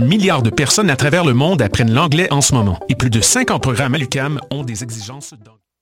d'un milliard de personnes à travers le monde apprennent l'anglais en ce moment. Et plus de 50 programmes à l'UCAM ont des exigences d'anglais.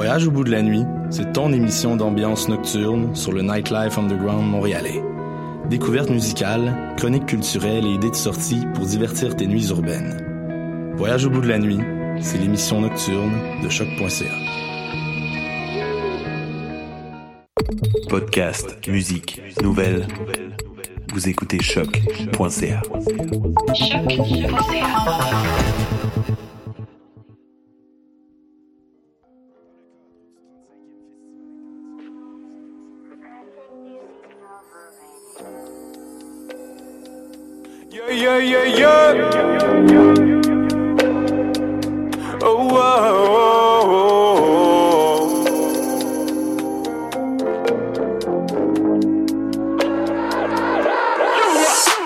Voyage au bout de la nuit, c'est ton émission d'ambiance nocturne sur le Nightlife Underground montréalais. Découvertes musicales, chroniques culturelles et idées de sortie pour divertir tes nuits urbaines. Voyage au bout de la nuit, c'est l'émission nocturne de choc.ca. Podcast, musique, nouvelles. Vous écoutez choc.ca. Yeah, yeah, yeah, yeah. Oh, oh.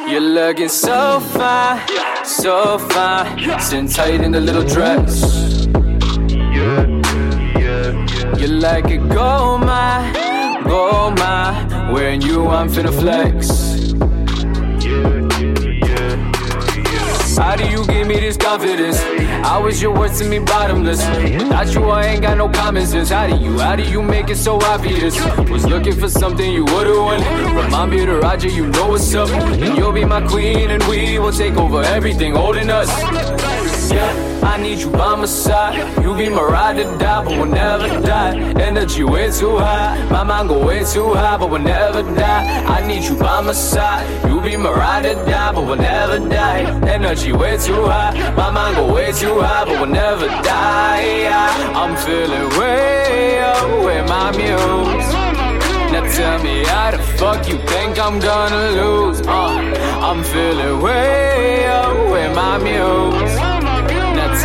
You're looking so fine, so fine. Sitting tight in the little dress. You're like a gold mine, gold mine. Wearing you, I'm finna flex. How do you give me this confidence? I wish your words to me bottomless. Without you, I ain't got no common sense. How do you, how do you make it so obvious? Was looking for something you would've won. Remind me to Roger, you know what's up. And you'll be my queen, and we will take over everything holding us. Yeah, I need you by my side. You be my ride or die, but we'll never die. Energy way too high, my mind go way too high, but we'll never die. I need you by my side. You be my ride or die, but we'll never die. Energy way too high, my mind go way too high, but we'll never die. I'm feeling way up with my muse. Now tell me how the fuck you think I'm gonna lose? Uh, I'm feeling way up with my muse.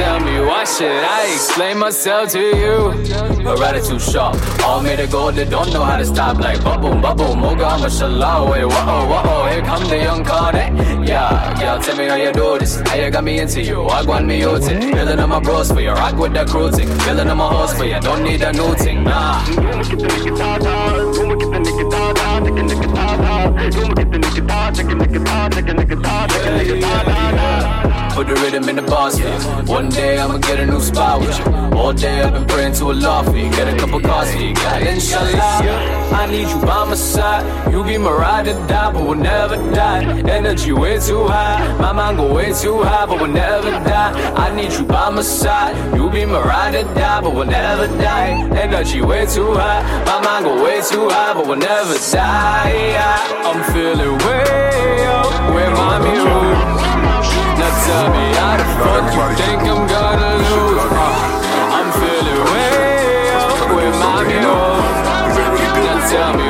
Tell me why should I explain myself to you? A Her attitude sharp, all made of gold, they don't know how to stop. Like bubble, bubble, moga, mashallah. Wait, whoa, whoa, here come the young Cardi. Eh? Yeah, girl, tell me how you do this. How you got me into you? I want me it. Feeling on my bros for you, rock with the crew thing. Feeling on my horse for you, don't need a new thing, nah. Put the rhythm in the for you. One day I'ma get a new spot with you. All day I've been praying to a law for you. Get a couple cars for you. God, inshallah. I need you by my side. You be my ride or die, but we'll never die. Energy way too high. My mind go way too high, but we'll never die. I need you by my side. You be my ride or die, but we'll never die. Energy way too high. My mind go way too high, but we'll never die. I'm feeling way up with my muse. Now tell me how the fuck you think I'm gonna lose? Uh, I'm feeling way up with my muse. Now tell me.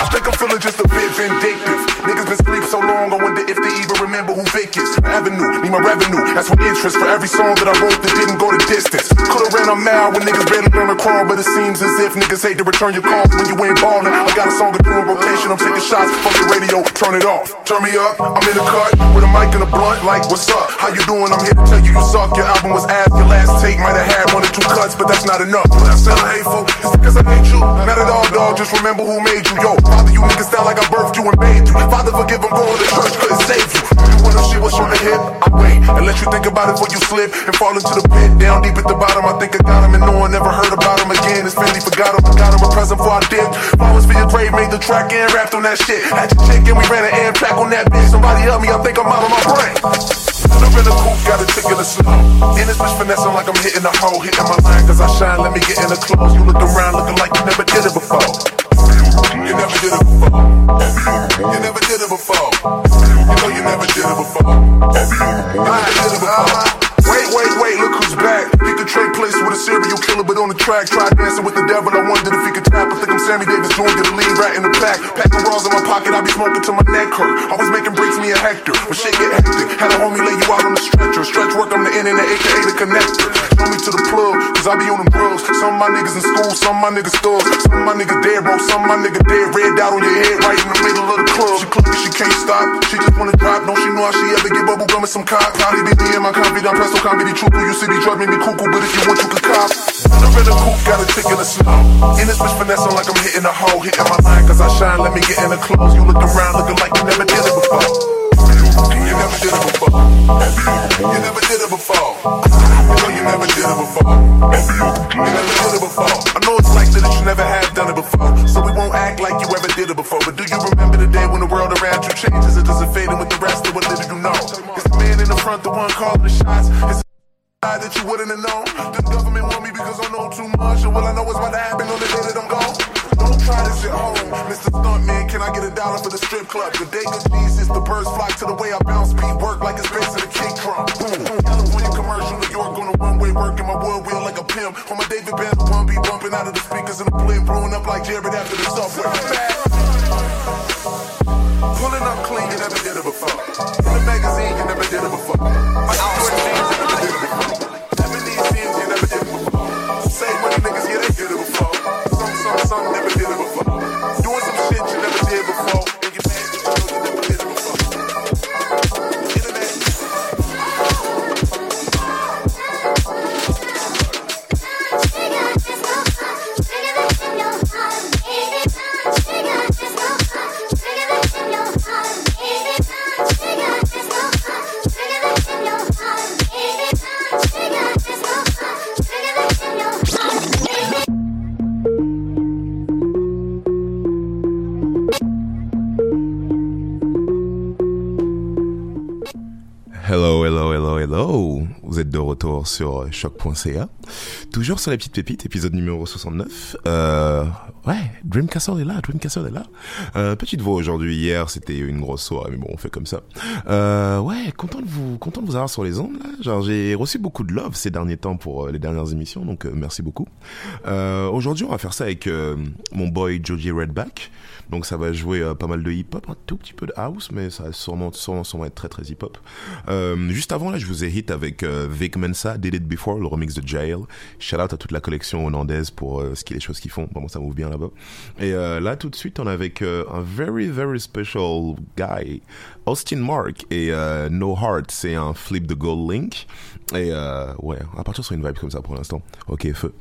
I think I'm feeling just a bit vindictive. Niggas been sleep so long, I wonder if they even remember who Vic is. Revenue, need my revenue. That's what interest for every song that I wrote that didn't go the distance. Could've ran a mile when niggas barely learn to crawl, but it seems as if niggas hate to return your calls when you ain't ballin'. I got a song to do in rotation, I'm taking shots from the radio, turn it off. Turn me up, I'm in the cut with a mic and a blunt, like, what's up? How you doing? I'm here to tell you you suck. Your album was ass, your last take might have had one or two cuts, but that's not enough. When I sound hateful, it's because I hate you. Not at all, dog, just remember who made you. Yo, father, you niggas sound like I birthed you and made you. Father, forgive them, going to church couldn't save you. You wanna shit what's on the hip? I wait and let you think about it before you slip and fall into the pit. Down deep at the bottom, I think I got him, and no one ever heard about him again. His family forgot him, got him a present for our dick. Flowers for your grave, made the track and rapped on that shit. Had your chick and we ran an air track on that bitch. Somebody help me, I think I'm out of my brain. Up in the coupe, got a ticket of slow. In this bitch finessing like I'm hitting a hole, hitting my line cause I shine. Let me get in the clothes. You look around looking like you never did it before. You never did it before. You never did it before. You know you never did it before. I did it before. Wait, wait, wait, look who's back. Serial killer, but on the track, try dancing with the devil. I wondered if he could tap. I think I'm Sammy Davis Jr., the lead rat in the pack. Packing bras in my pocket, I be smoking till my neck hurt. Always making breaks, me a Hector. When shit get hectic, had a homie lay you out on the stretcher. Stretch work, I'm the internet, aka the connector. Show me to the plug, cause I be on them bros. Some of my niggas in school, some of my niggas stores. Some of my niggas dead, bro. Some of my niggas dead, red dot on your head, right in the middle of the club. She club, she can't stop. She just wanna drop. Don't she know how she ever get bubble gum and some cock? Probably be me and my confidant, presto comedy truthful. You see me drug me be cuckoo, but if you want, you can cop. In the coupe, got a ticket of slow. In this bitch finessing like I'm hitting a hole, hitting my line cause I shine. Let me get in the clothes. You look around looking like you never did it before. You never did it before. You never did it before. You know you never did it before. You never did it before. I know it's likely that you never have done it before. So we won't act like you ever did it before. But do you remember the day when the world around you changes? It doesn't fade in with the rest of what little you know. It's the man in the front, the one calling the shots. It's that you wouldn't have known. The government want me because I know too much. And what I know is what happened on the day that I'm gone. Don't try this at home. Mr. Stuntman, can I get a dollar for the strip club? The day of Jesus, the birds flock to the way I bounce beat work like it's based in a kick drum. Boom. California commercial, New York on a runway working my wood wheel like a pimp. On my David Benz, one be bumping out of the speakers in the blimp, blowing up like Jared after the subway. Pulling up clean, you never did it before. In the magazine, you never did it before. My outdoor jeans, sur euh, choc.ca. Toujours sur la petite pépite, épisode numéro 69. Euh, ouais, Dreamcastle est là, Dreamcastle est là. Euh, petite voix aujourd'hui. Hier, c'était une grosse soirée, mais bon, on fait comme ça. Ouais, content de vous, content de vous avoir sur les ondes, là. Genre, j'ai reçu beaucoup de love ces derniers temps pour les dernières émissions, donc merci beaucoup. Aujourd'hui, on va faire ça avec mon boy Joji Redback. Donc ça va jouer pas mal de hip-hop, un tout petit peu de house, mais ça va sûrement, sûrement, sûrement être très très hip-hop. Euh, juste avant, là, je vous ai hit avec euh, Vic Mensa, Did It Before, le remix de Jail. Shout out à toute la collection hollandaise pour euh, ce qui est les choses qu'ils font. Vraiment, ça move bien là-bas. Et là, tout de suite, on est avec un very, very special guy, Austin Mark. Et No Heart, c'est un flip de Gold Link. Et ouais, va partir sur une vibe comme ça pour l'instant. Ok, feu.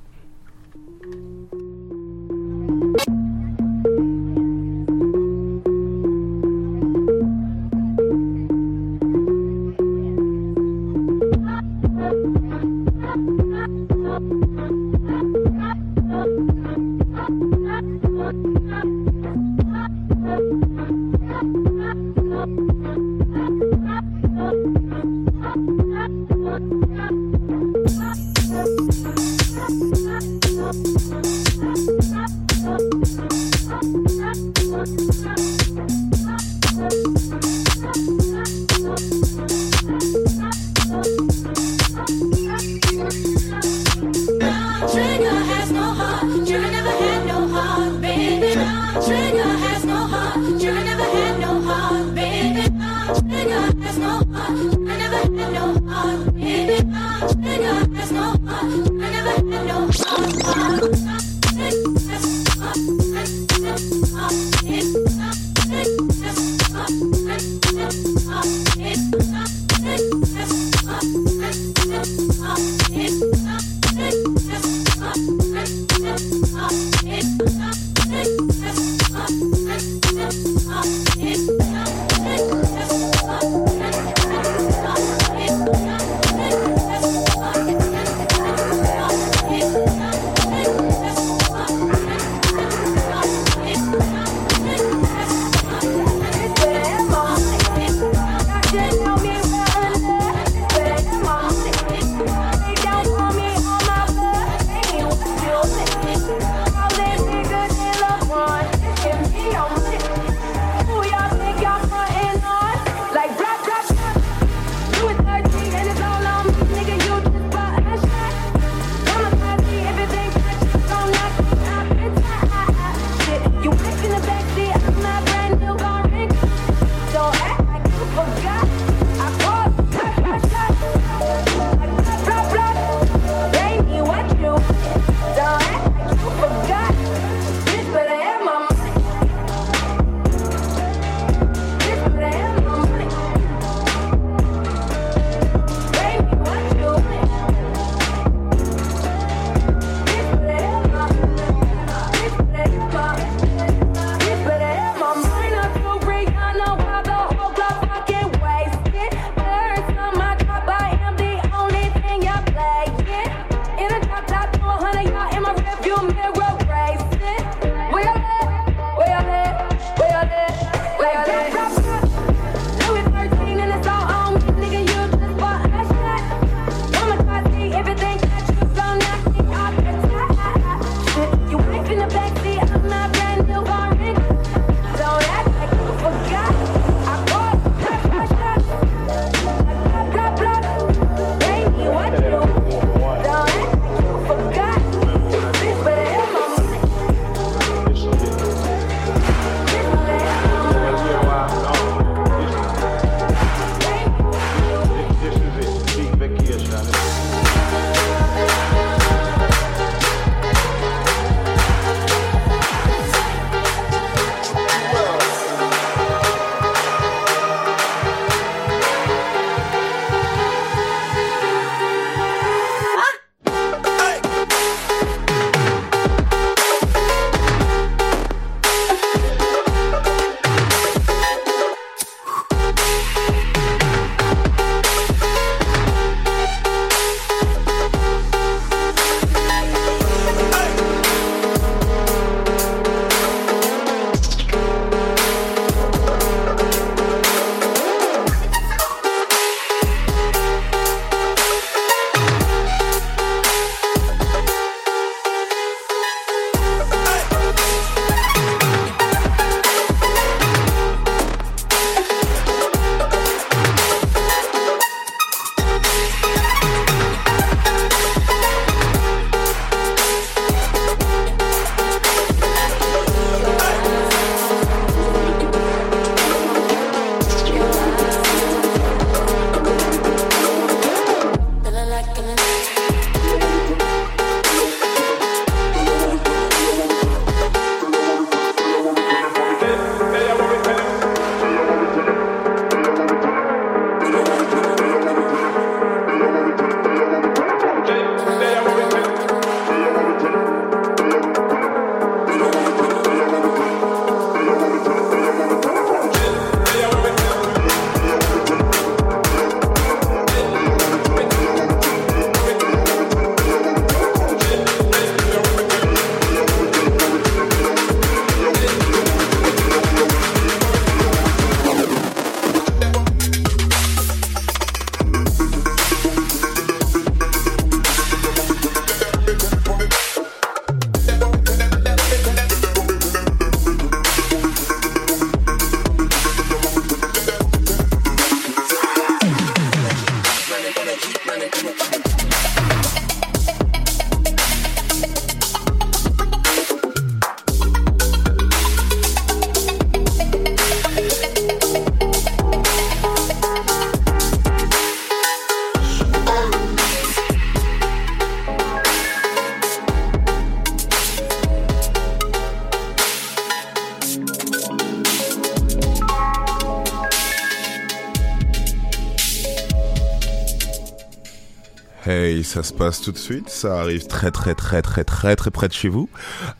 Hey, ça se passe tout de suite, ça arrive très très très très très très près de chez vous.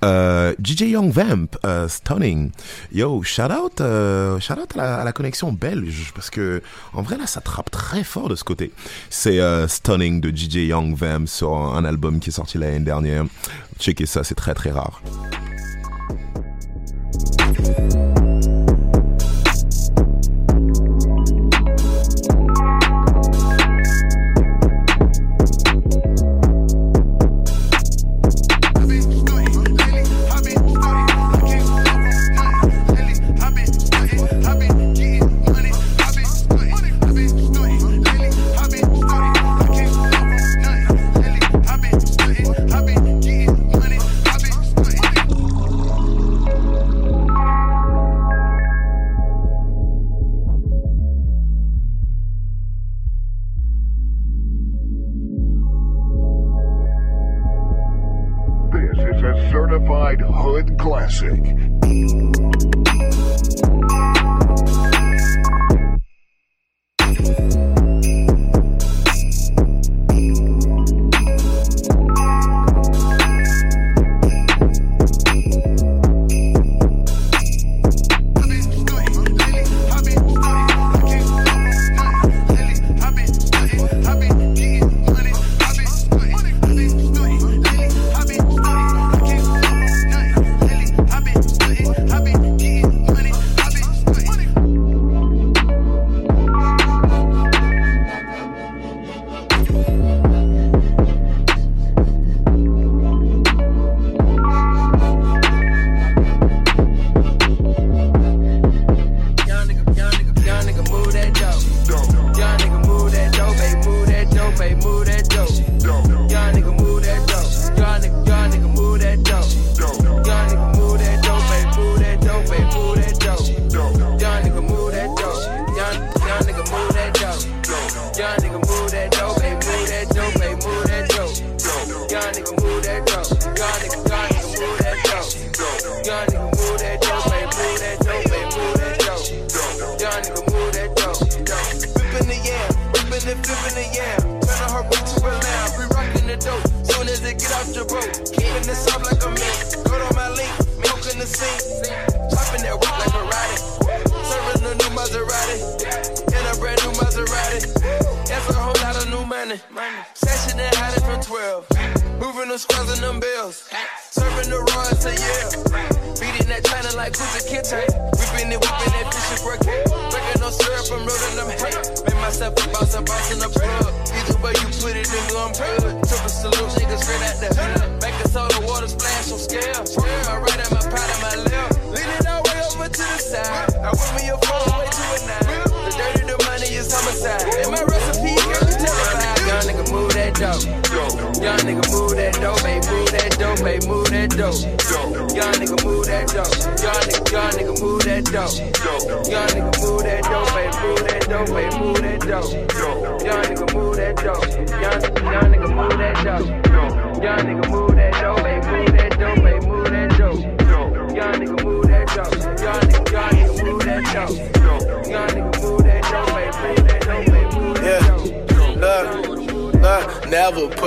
Euh, DJ Young Vamp, euh, Stunning. Yo, shout out, euh, shout out à la, connexion belge, parce que en vrai là ça trappe très fort de ce côté. C'est euh, Stunning de DJ Young Vamp sur un album qui est sorti l'année dernière. Checkez ça, c'est très très rare.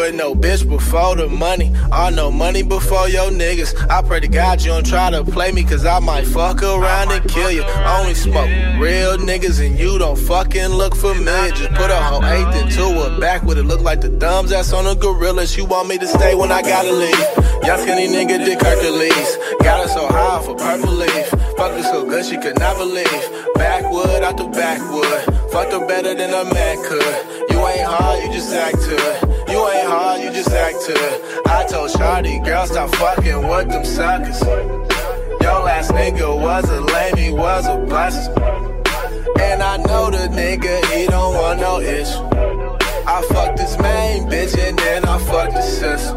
Put no bitch before the money. Or no money before your niggas. I pray to God you don't try to play me, cause I might fuck around and kill you. I only smoke real niggas and you don't fucking look familiar. Just put a whole eighth into a back with it look like the thumbs that's on a gorilla. She want me to stay when I gotta leave. Young skinny nigga did Hercules. Got her so high for purple leaf. Fucked her so good she could not believe. Backwood out the backwood. Fucked her better than a man could. You ain't hard, you just act to it. You ain't hard, you just act it. I told Shawty, girl, stop fucking with them suckers. Your last nigga was a lame, he was a bust. And I know the nigga, he don't want no issue. I fucked this main bitch and then I fucked the sister.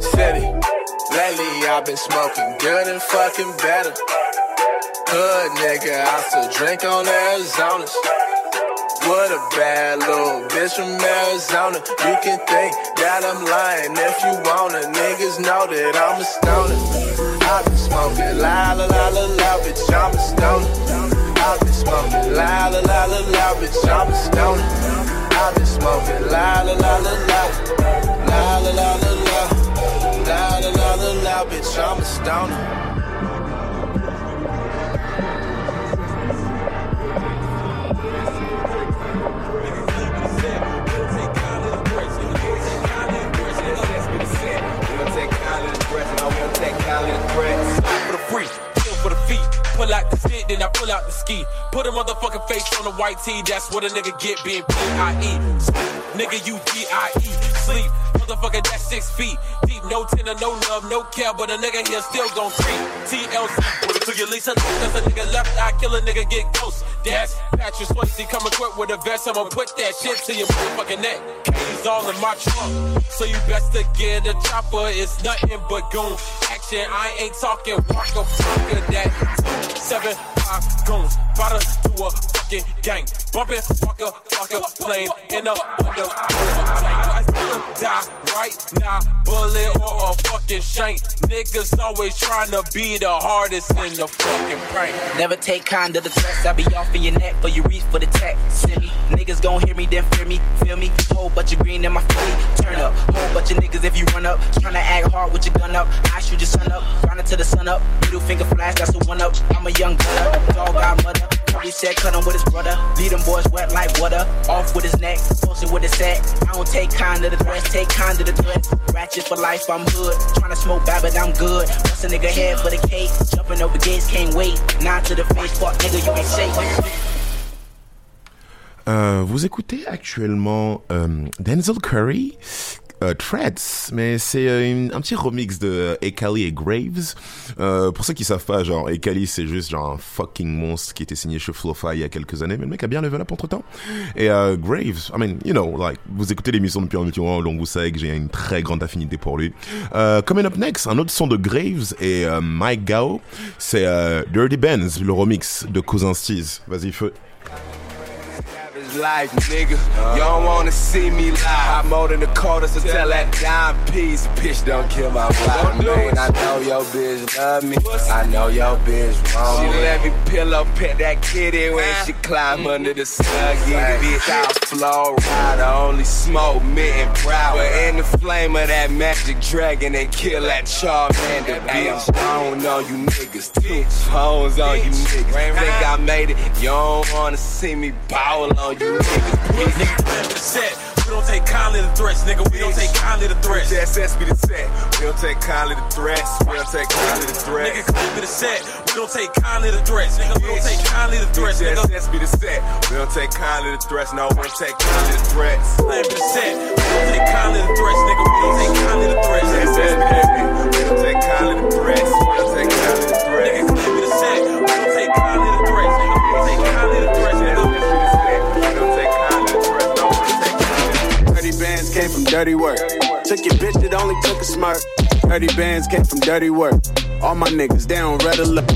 City. Lately I've been smoking good and fucking better. Hood nigga, I still drink on Arizona's. What a bad little bitch from Arizona. You can think that I'm lying if you wanna. Niggas know that I'm a stoner. I've been smoking la la la la la, bitch, I'm a stoner. I've been smoking la la la la la, bitch, I'm a stoner. I've been smoking la la la la la. La la la la la. La la la la la, bitch, I'm a stoner. Pull out the stick, then I pull out the ski. Put a motherfucking face on the white tee, that's what a nigga get being P-I-E. Nigga, you D-I-E. Sleep, motherfucker, that's six feet. Deep, no tender, no love, no care, but a nigga here still gon' creep. TLC, put it to your lease, cause a nigga left eye, kill a nigga, get ghost. That's Patrick Swayze, come equipped with a vest, I'ma put that shit to your motherfucking neck. K's all in my trunk, so you best to get a chopper, it's nothing but goon action. I ain't talking walker, fucker that. Seven, five goons, about to a fucking gang. Bumping, walker, fucker, plane in a. I die right now, bullet or a fucking shank. Niggas always trying to be the hardest in the fucking prank. Never take kind of the threats. I be off in your neck, but you reach for the tech. Send me. Niggas gon' hear me, then fear me. Feel me? Whole bunch of green in my Philly. Turn up. Whole bunch of niggas if you run up. Tryna act hard with your gun up. I shoot your son up. Grind until the sun up. Middle finger flash, that's the one up. I'm a young gunner. Dog got mother. Curry said cut him with his brother. Lead them boys wet like water. Off with his neck. Posted with his set. I don't take kind of the threats. Take kind of the threats. Ratchet for life, I'm hood. Tryna smoke bad, but I'm good. Bust a nigga head for the cake. Jumping over gates, can't wait. Nine to the face, fuck nigga, you ain't safe. Euh, vous écoutez actuellement euh, Denzel Curry, euh, Threads, mais c'est euh, un petit remix de euh, Ekali et Graves. Euh, pour ceux qui savent pas, genre Ekali c'est juste genre un fucking monstre qui était signé chez Flofa il y a quelques années, mais le mec a bien level up entre temps. Et euh, Graves, I mean, you know, like vous écoutez l'émission depuis un petit moment, donc vous savez que j'ai une très grande affinité pour lui. Euh, coming up next, un autre son de Graves et euh, Mike Gao, c'est euh, Dirty Benz, le remix de Cousin Steez. Vas-y feu. Life, nigga. You don't wanna see me live. I'm more than the quarters so tell that dime piece. Bitch, don't kill my vibe, man. I know your bitch love me. I know your bitch me. She let me pillow pet that kitty when she climb mm-hmm. under the snuggie. Bitch, I flow rider, only smoke mint and brow. But in the flame of that magic dragon, they kill that Charmander, bitch. I don't know you niggas. Two phones on you niggas. Think I made it. You don't wanna see me ball on you. Nigga, plan the set. We don't take kindly to threats, nigga. We don't take kindly to threats. SS be the set. We don't take kindly to threats. We don't take kindly to threats. Nigga, claim me the set. We don't take kindly to threats, nigga. We don't take kindly to threats, nigga. SS be the set. We don't take kindly to threats. No, we don't take kindly to threats. Me the set. We don't take kindly to threats, nigga. We don't take kindly to threats. SS be the set. We don't take kindly to threats. Bands came from dirty work. Took your bitch, it only took a smirk. Dirty bands came from dirty work. All my niggas down red alert.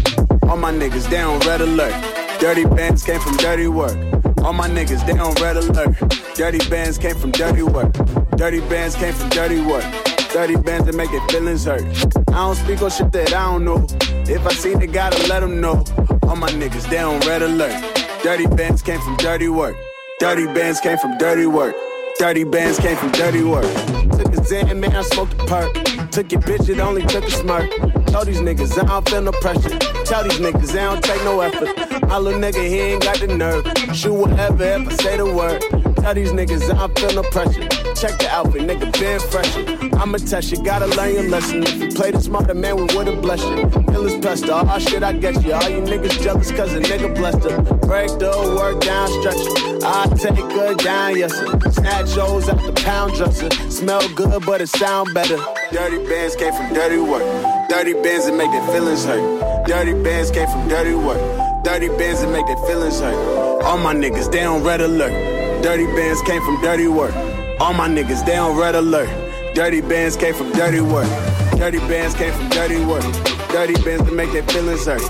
All my niggas down red alert. Dirty bands came from dirty work. All my niggas down red alert. Dirty bands came from dirty work. Dirty bands came from dirty work. Dirty bands that make their feelings hurt. I don't speak on shit that I don't know. If I seen it, gotta let them know. All my niggas down red alert. Dirty bands came from dirty work. Dirty bands came from dirty work. Dirty bands came from dirty work. Took a Xan, man, I smoked a perk. Took your bitch, it only took a smirk. Tell these niggas I don't feel no pressure. Tell these niggas I don't take no effort. My little nigga, he ain't got the nerve. Shoot whatever if I say the word. Tell these niggas I don't feel no pressure. Check the outfit, nigga, been fresher. I'ma test you, gotta learn your lesson. If you play the smarter man, we would've blessed you. Killers pester, all shit I get you. All you niggas jealous cause a nigga blessed her. Break the work down, stretch it. I take her down, yes sir. Snatch out the pound dresser. Smell good, but it sound better. Dirty bands came from dirty work. Dirty bands that make their feelings hurt. Dirty bands came from dirty work. Dirty bands that make their feelings hurt. All my niggas, they on red alert. Dirty bands came from dirty work. All my niggas, they on red alert. Dirty bands came from dirty work. Dirty bands came from dirty work. Dirty bands to make their feelings hurt.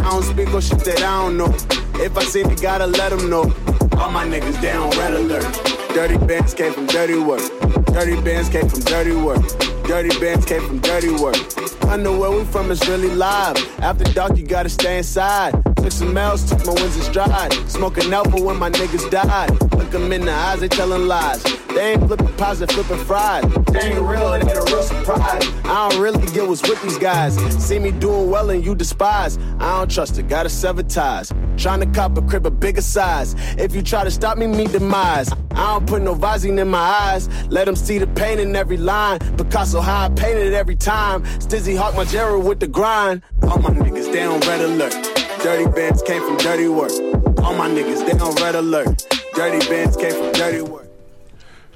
I don't speak on shit that I don't know. If I see it, gotta let them know. All my niggas, they on red alert. Dirty bands came from dirty work. Dirty bands came from dirty work. Dirty bands came from dirty work. I know where we from is really live. After dark, you gotta stay inside. Took some L's, took my wins in stride. Smoking for when my niggas died. Look them in the eyes, they telling lies. They ain't flipping they flipping fried. They ain't real, it ain't a real surprise. I don't really get what's with these guys. See me doing well and you despise. I don't trust it, gotta sever ties. To cop a crib a bigger size. If you try to stop me, meet demise. I don't put no visine in my eyes. Let them see the pain in every line. Picasso I painted every time. Stizzy Hawk my Gerald with the grind. All my niggas, they on red alert. Dirty came from dirty work. All my niggas, they on red alert. Dirty came from dirty work.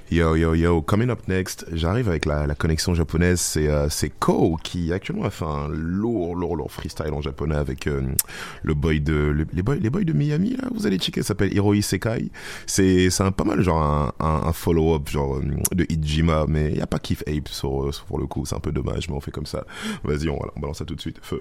Yo yo yo, coming up next, j'arrive avec la, connexion japonaise, c'est euh, Ko qui actuellement a fait un lourd lourd lourd freestyle en japonais avec euh, le boy de le- les boys les de Miami là, vous allez checker, ça s'appelle Hiroi Sekai. C'est un pas mal genre un, un, follow-up genre euh, de Ijima mais il a pas Keith Ape pour le coup, c'est un peu dommage mais on fait comme ça. Vas-y, on, on balance ça tout de suite. Feu.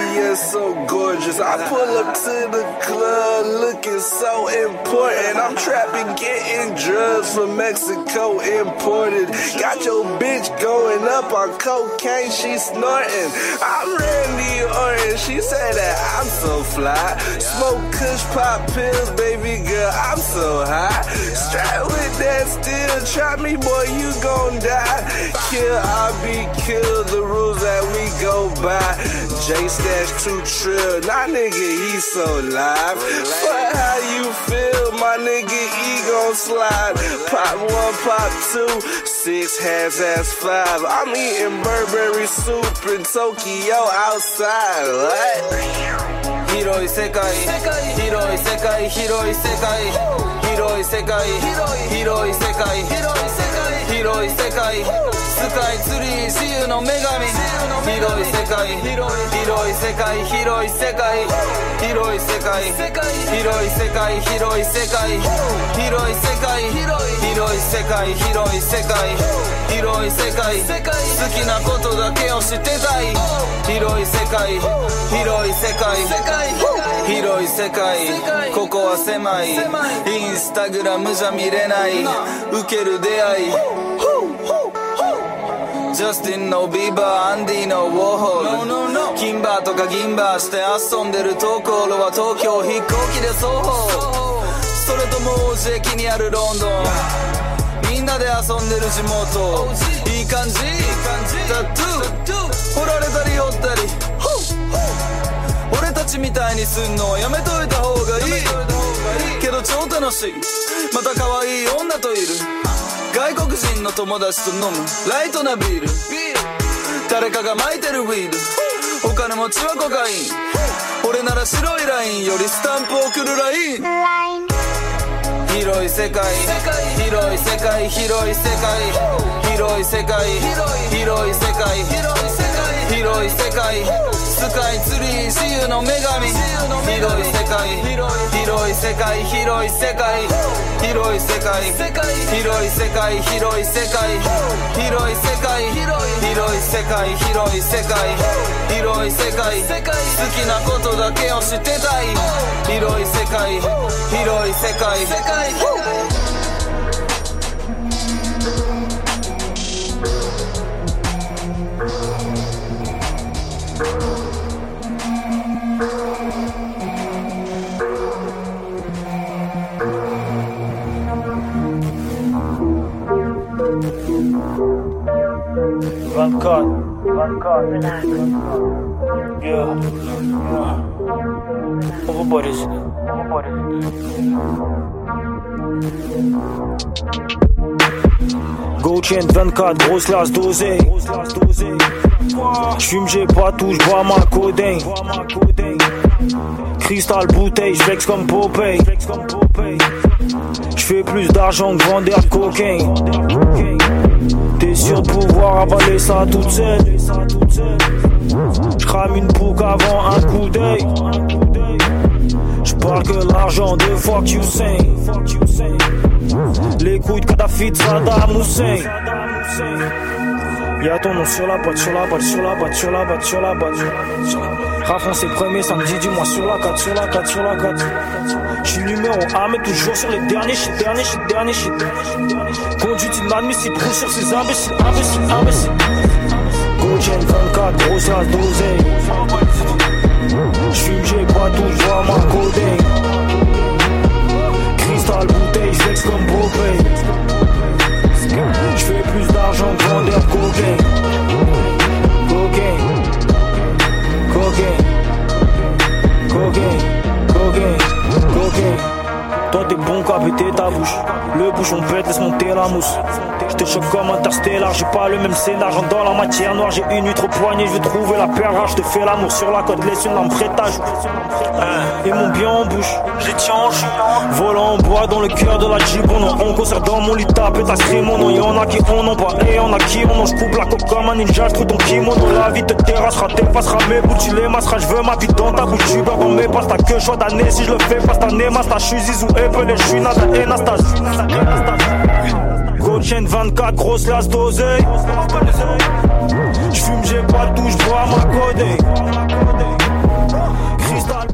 so gorgeous. I pull up to the club looking so important. I'm trapping, getting drugs from Mexico imported. Got your bitch going up on cocaine, she snorting. I'm Randy Orton, she said that I'm so fly. Smoke kush pop pills, baby girl, I'm so high. Strap with that steel, try me, boy, you gon' die. Kill, I'll be killed, the rules that we go by. J Stash too trill, nah nigga, he so live. But how you feel, my nigga, E gon' slide. Pop one, pop two, six hands, ass five. I'm eating Burberry soup in Tokyo outside. What? 広い世界広い世界広い世界広い世界広い世界広い世界 スカイツリー自由の女神。広い世界広い世界広い世界。広い世界広い世界広い世界。広い世界広い世界広い世界。広い世界。好きなことだけを知ってたい。広い世界広い世界。広い世界。ここは狭い。インスタグラムじゃ見れない。受ける出会いジャスティンのビーバーアンディのウォーホール金バーとか銀バーして遊んでるところは東京飛行機で双方それとも王子駅にあるロンドンみんなで遊んでる地元いい感じタトゥー掘られたり掘ったり俺たちみたいにすんのはやめといた方がいいけど超楽しいまた可愛い女といる外国人の友達と飲むライトなビール。誰かが巻いてるウィール。お金持ちはコカイン。俺なら白いラインよりスタンプ送るライン。広い世界。広い世界。広い世界。広い世界。広い世界。広い世界スカイツリー自由の女神。広い世界広い世界広い世界広い世界。広い世界広い世界。広い世界広い世界。広い世界広い世界。好きなことだけを知ってたい。広い世界広い世界 24, 24, yeah, yeah. Overbody's, Go chain 24, grosse lasse dosée. J'fume, j'ai pas tout, j'bois ma codeine. Cristal bouteille, j'flex comme Popeye. J'fais plus d'argent que vendeur de cocaine. T'es sûr de pouvoir avaler ça toute seule. J'crame une boucle avant un coup d'œil. J'parle que l'argent de fuck you say. Les couilles de Kadhafi de Saddam Hussein. Y'a ton nom sur la boîte, sur la boîte, sur la boîte, sur la boîte, sur la boîte. Rafon c'est premier samedi du mois sur la 4, sur la 4, sur la 4. J'suis numéro 1 mais toujours sur les derniers shit, derniers shit, derniers shit. Conduite inadmissible, roule sur ces imbéciles, imbéciles, imbéciles. Gojen 24, grosse as d'oseille. J'fume, j'ai pas tout, j'vois ma codée. Cristal, bouteille, flex comme Bobé. J'fais plus d'argent que vendeur cocaine. Cocaine. Cocaine. Cocaine. Cocaine. Cocaine. Toi t'es bon qu'à péter ta bouche. Le bouchon pète, laisse monter la mousse. J'te choque comme interstellar, j'ai pas le même scénar. Dans la matière noire, j'ai une huître au poignet, je vais trouver la perle rare. J'te fais l'amour sur la côte, laisse une lampe prétage. Et mon bien en bouche, j'ai tiens en. Volant en bois dans le cœur de la Jeep. On, on concert dans mon lit, tape ta scream mon nom. Y'en a qui en ont pas, et y'en a qui en ont. J'coupe la coque comme un ninja, j'trouve ton kimono. La vie te terrassera, t'effacera mes bouts, tu les masseras. J'veux ma vie dans ta bouche, tu dans mes passes. T'as que choix d'année si je le fais pas cette année. Masta, j'suis Zizou, Apple, j'suis Nada, et Nastas. Gold chain 24, grosse lasse d'oseille. J'fume, j'ai pas tout, j'bois ma codée. Cristal.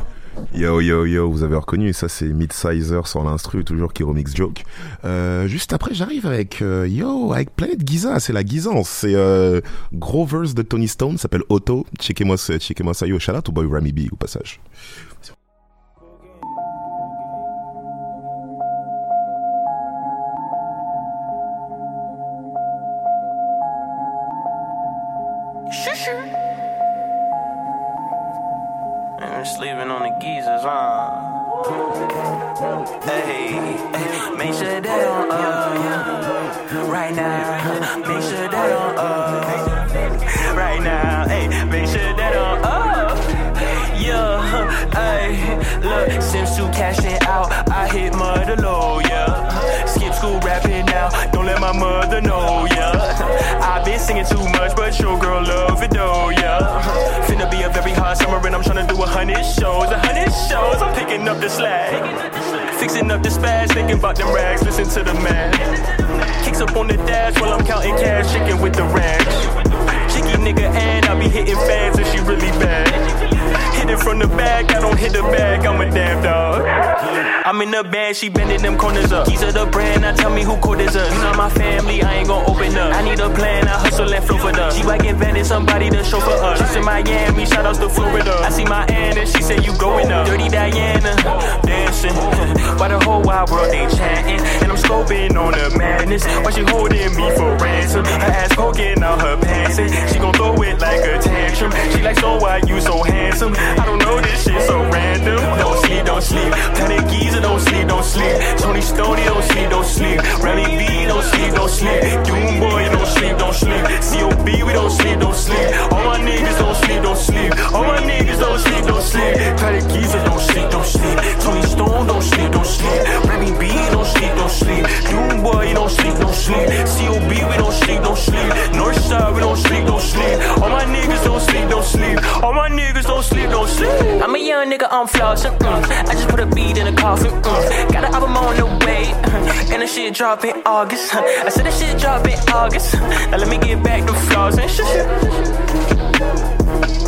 Yo yo yo, vous avez reconnu, ça c'est Midsizer sur l'instru, toujours qui remix joke. Euh, juste après, j'arrive avec euh, yo, avec Planète Giza, c'est la Guisance, c'est euh, gros verse de Tony Stone, s'appelle Auto. Checkez-moi, checkez-moi ça, yo, shout out au boy Rami B au passage. Sleeping on the geezers, huh? Hey, hey, make sure they on uh right now. Make sure they on uh right now. Hey, make sure they on uh yeah. Hey, look, Sims to cash it out. I hit mother low, yeah. Skip school rapping now. Don't let my mother know, yeah. I've been singing too much, but your girl love it though, yeah. And I'm tryna do a hundred shows, a hundred shows. I'm picking up the slack, fixing up the spaz, thinking about them rags. Listen to the man. Kicks up on the dash while I'm counting cash, chicken with the ranch. Chicky nigga and I be hitting fans and she really bad. Hit it from the back, I don't hit the bag, I'm a damn dog. I'm in the band, she bending them corners up. Keys of the brand, now tell me who code is us. You not my family, I ain't gon' open up. I need a plan, I hustle and flow for the. G-Wagon invented somebody to show for us. She's in Miami, shout outs to Florida. I see my and she said you going up. Dirty Diana, dancing. Why the whole wide world they chanting? And I'm scoping on the madness. Why she holding me for ransom? Her ass poking out her pants. She gon' throw it like a tantrum. She like, so why you so handsome? I don't know this shit so random. Don't sleep, don't sleep. Planet Giza, don't sleep, don't sleep. Tony Stoney, don't sleep, don't sleep. Remy B, don't sleep, don't sleep. Doom boy, don't sleep, don't sleep. COB, we don't sleep, don't sleep. All my niggas don't sleep, don't sleep. All my niggas don't sleep, don't sleep. Planet Giza, don't sleep, don't sleep. Tony Stone, don't sleep, don't sleep. Remy B, don't sleep, don't sleep. Doom boy, don't sleep, don't sleep. COB, we don't sleep, don't sleep. Northside, we don't sleep, don't sleep. All my niggas don't sleep, don't sleep. All my niggas don't sleep, don't sleep. I'm a young nigga, I'm flossing. Mm. I just put a beat in a coffin. Mm. Got an album on the way. mm. And the shit drop in August. I said the shit drop in August. Now let me get back to flossing. Shit, shit.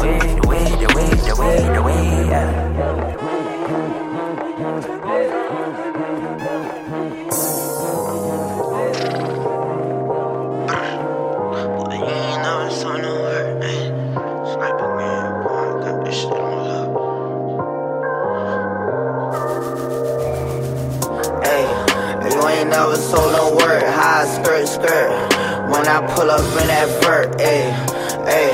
Wait, wait, wait, wait, wait. yeah. Ain't sold no word. High skirt, skirt. When I pull up in that vert, hey, hey.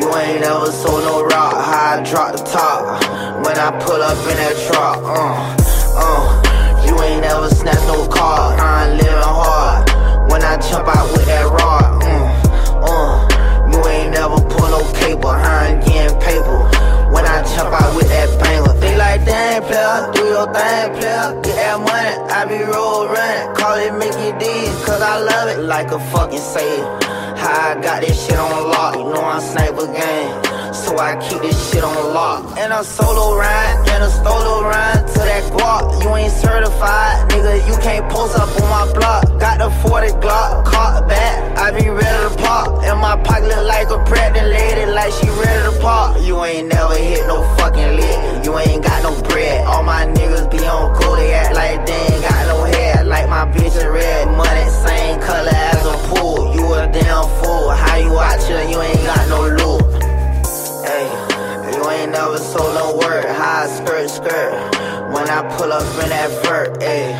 You ain't never sold no rock. High drop the top. When I pull up in that truck, uh, uh. You ain't never snatched no car. I'm living hard. When I jump out with that rod, uh, uh. You ain't never pull no caper. I'm getting paper. When I jump out with that banger, player, do your thing, player. Get that money, I be roll running. Call it Mickey D's, cause I love it like a fucking sailor. How I got this shit on lock, you know I'm sniper game so I keep this shit on lock. And a solo rhyme, and a solo rhyme to that block. You ain't certified, nigga, you can't post up on my block. Got the 40 Glock, caught back, I be ready to pop. And my pocket look like a pregnant lady, like she ready to pop. You ain't never hit no fucking lick, you ain't got no bread. All my niggas be on cool, they act like they ain't got no head. Like my bitch is red, money same color as a pool. You a damn fool, how you out you ain't got no loot. Hey, you ain't never sold no word. High skirt, skirt. When I pull up in that vert, hey,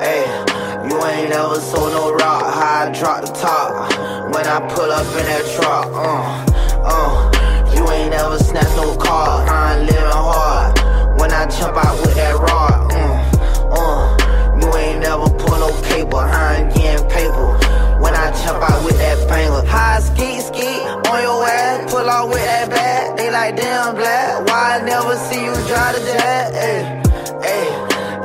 hey. You ain't never sold no rock. High drop the top. When I pull up in that truck, uh, uh. You ain't never snatched no car. I'm living hard. When I jump out with that rod, uh, uh. You ain't never pull no cable. I'm getting paper. When I jump out with that banger. High ski, ski on your ass. Pull out with that bag. Like damn black. Why I never see you drive the jet? Hey, hey.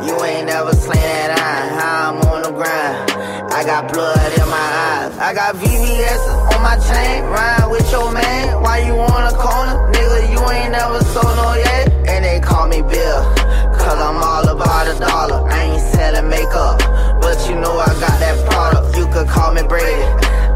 You ain't never slain that iron. I'm on the grind. I got blood in my eyes. I got VVS on my chain. Ride with your man. Why you on the corner? Nigga, you ain't never sold no yet. And they call me Bill. Cause I'm all about a dollar. I ain't selling makeup. But you know I got that product. You could call me Brady.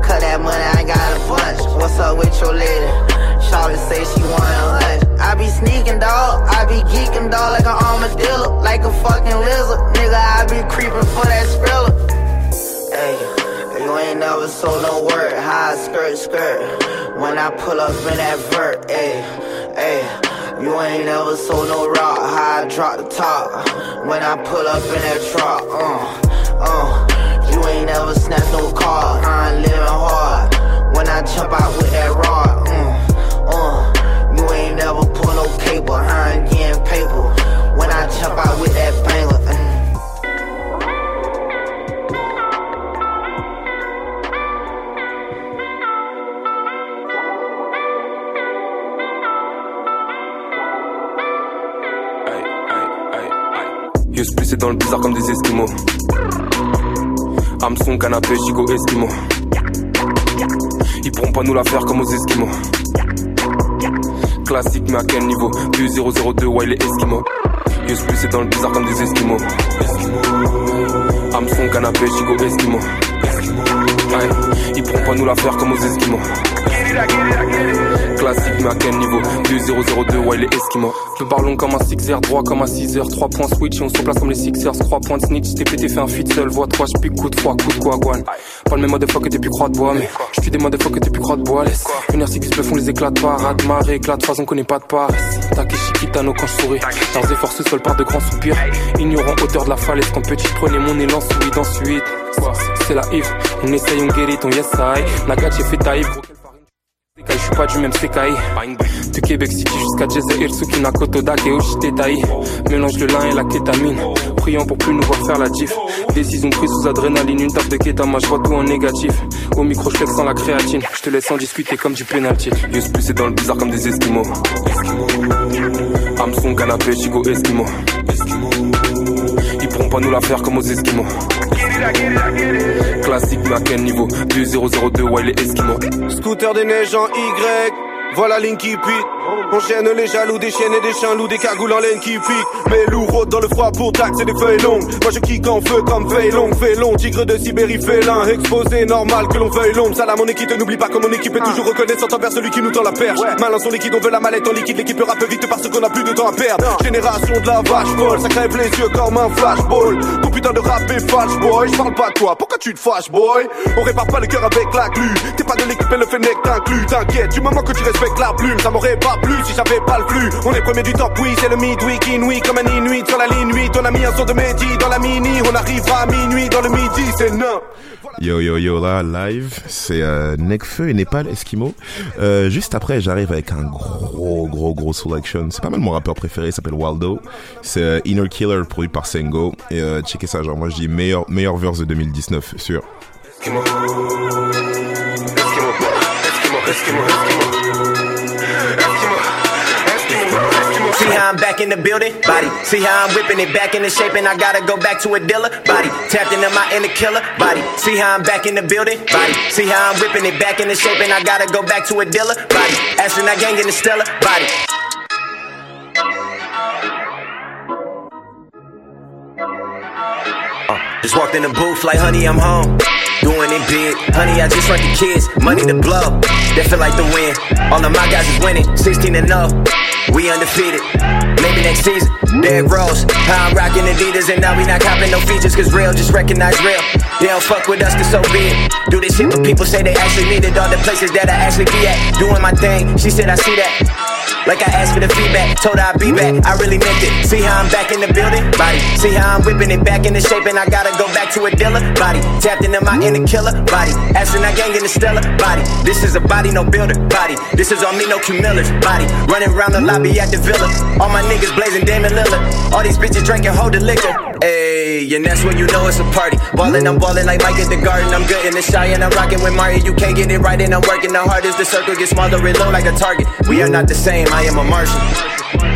Cut that money, I got a bunch. What's up with your lady? Shawty say she wanna hunt. I be sneaking, dog. I be geeking, dog, like an armadillo. Like a fucking lizard. Nigga, I be creeping for that skrilla. Hey, you ain't never sold no word. High skirt, skirt. When I pull up in that vert, hey, hey. You ain't never sold no rock. I drop the top. When I pull up in that truck, uh, uh. You ain't never snatched no car. I'm living hard. When I jump out with that rod, cable. I'm getting paper. When I jump out with that banger, uh. Yeux c'est dans le bizarre comme des esquimaux. Hameçon, canapé, gigot, esquimaux. Ils pourront pas nous la faire comme aux esquimaux. Classique, mais à quel niveau Plus 002, ouais, les esquimaux. Yeux c'est dans le bizarre comme des esquimaux. Hameçon, canapé, gigot, esquimaux. Ouais, ils pourront pas nous la faire comme aux esquimaux. Classique, mais à quel niveau Plus 002, ouais, les esquimaux. Le ballon comme un 6R, droit comme un 6R. 3 points switch et on se place comme les Sixers. 3 points de snitch, t'es pété, fait un feat seul. Voix 3, j'pique coup de froid, coup de guaguane. Pas le même mode de fois que t'es plus croix de bois, mais j'suis des modes de fois que t'es plus croix de bois. Laisse une qui se font les éclats de parade, marée, de on connaît pas de paresse. Takeshi Kitano quand je souris. Leurs efforts se par de grands soupirs. Ignorant hauteur de la falaise, quand petit prenez mon élan, souris ensuite. C'est la Yves, on essaye, on guérit ton yes I. Nagachi fait taïf, je suis pas du même Sekai De Québec City jusqu'à Irsuki Nakoto Dake Oshitetai Mélange le lin et la kétamine. Priant pour plus nous voir faire la diff. Décision prise sous adrénaline Une table de kétama je vois tout en négatif. Au micro je sans la créatine. Je te laisse en discuter comme du penalty. Yus plus c'est dans le bizarre comme des esquimaux Hameçon, canapé, chico, esquimaux Ils pourront pas nous la faire comme aux esquimaux Classique quel niveau? Du 002 ouais les esquimaux Scooter des neiges en Y, voilà ligne qui pique. On chaîne les jaloux, des chiennes et des chiens loups, des cagoules en laine qui piquent. Mes loups rôdent dans le froid pour taxer des feuilles longues. Moi je kick en feu comme feuille longue, fait long, tigre de Sibérie félin. Exposé, normal que l'on veuille l'ombre. Salam mon équipe, n'oublie pas que mon équipe est toujours reconnaissante envers celui qui nous tend la perche. Malin son liquide, on veut la mallette en liquide, l'équipe rappe vite parce qu'on a plus de temps à perdre. Génération de la vache folle, ça crève les yeux comme un flashball. Ton putain de rap est false boy, je parle pas de toi, pourquoi tu te fâches boy? On répare pas le cœur avec la glu, t'es pas de l'équipe et le fennec t'inclus, t'inquiète, du moment que tu respectes la plume, ça m'aurait pas plu si j'avais pas le flux. On est premier du top, oui, c'est le midweek, inouï comme un inuit sur la ligne 8. On a mis un son de Mehdi dans la mini, on arrivera à minuit dans le midi, c'est nain. Yo yo yo là live c'est euh, Nekfeu et Népal Eskimo. Euh, juste après j'arrive avec un gros gros gros selection. C'est pas mal mon rappeur préféré il s'appelle Waldo. C'est euh, Inner Killer produit par Sengo. Et euh, checkez ça genre moi je dis meilleur meilleur verse de 2019 sûr. Eskimo Eskimo Eskimo how I'm back in the building? Body. See how I'm whipping it back into shape and I gotta go back to a dealer? Body. Tapped into my inner killer? Body. See how I'm back in the building? Body. See how I'm whipping it back into shape and I gotta go back to a dealer? Body. Astronaut gang in the stellar? Body. Uh, just walked in the booth like, honey, I'm home. Doing it big. Honey, I just want the kids, money to blow. That feel like the win. All of my guys is winning, 16 and 0. We undefeated. Maybe next season, Derrick Rose. How I'm rocking Adidas and now we not copping no features cause real just recognize real. They don't fuck with us cause so be it. Do this shit but people say they actually need it. All the places that I actually be at. Doing my thing, she said I see that. Like I asked for the feedback, told her I'd be back. I really meant it. See how I'm back in the building? Body. See how I'm whipping it back into shape and I gotta go back to a dealer? Body. Tapped into my inner killer? Body. Astronaut gang in the stellar? Body. This is a body, no builder? Body. This is on me, no Q Body. Running around the lobby at the villa. All my niggas blazing Damon Lillard. All these bitches drinking, hold the liquor. Ayy, and that's when you know it's a party. Ballin', I'm ballin' like Mike at the garden. I'm good in the shy and I'm rocking with Mario. You can't get it right and I'm working the hardest. The circle gets smaller, reload like a target. We are not the same, I am a Martian.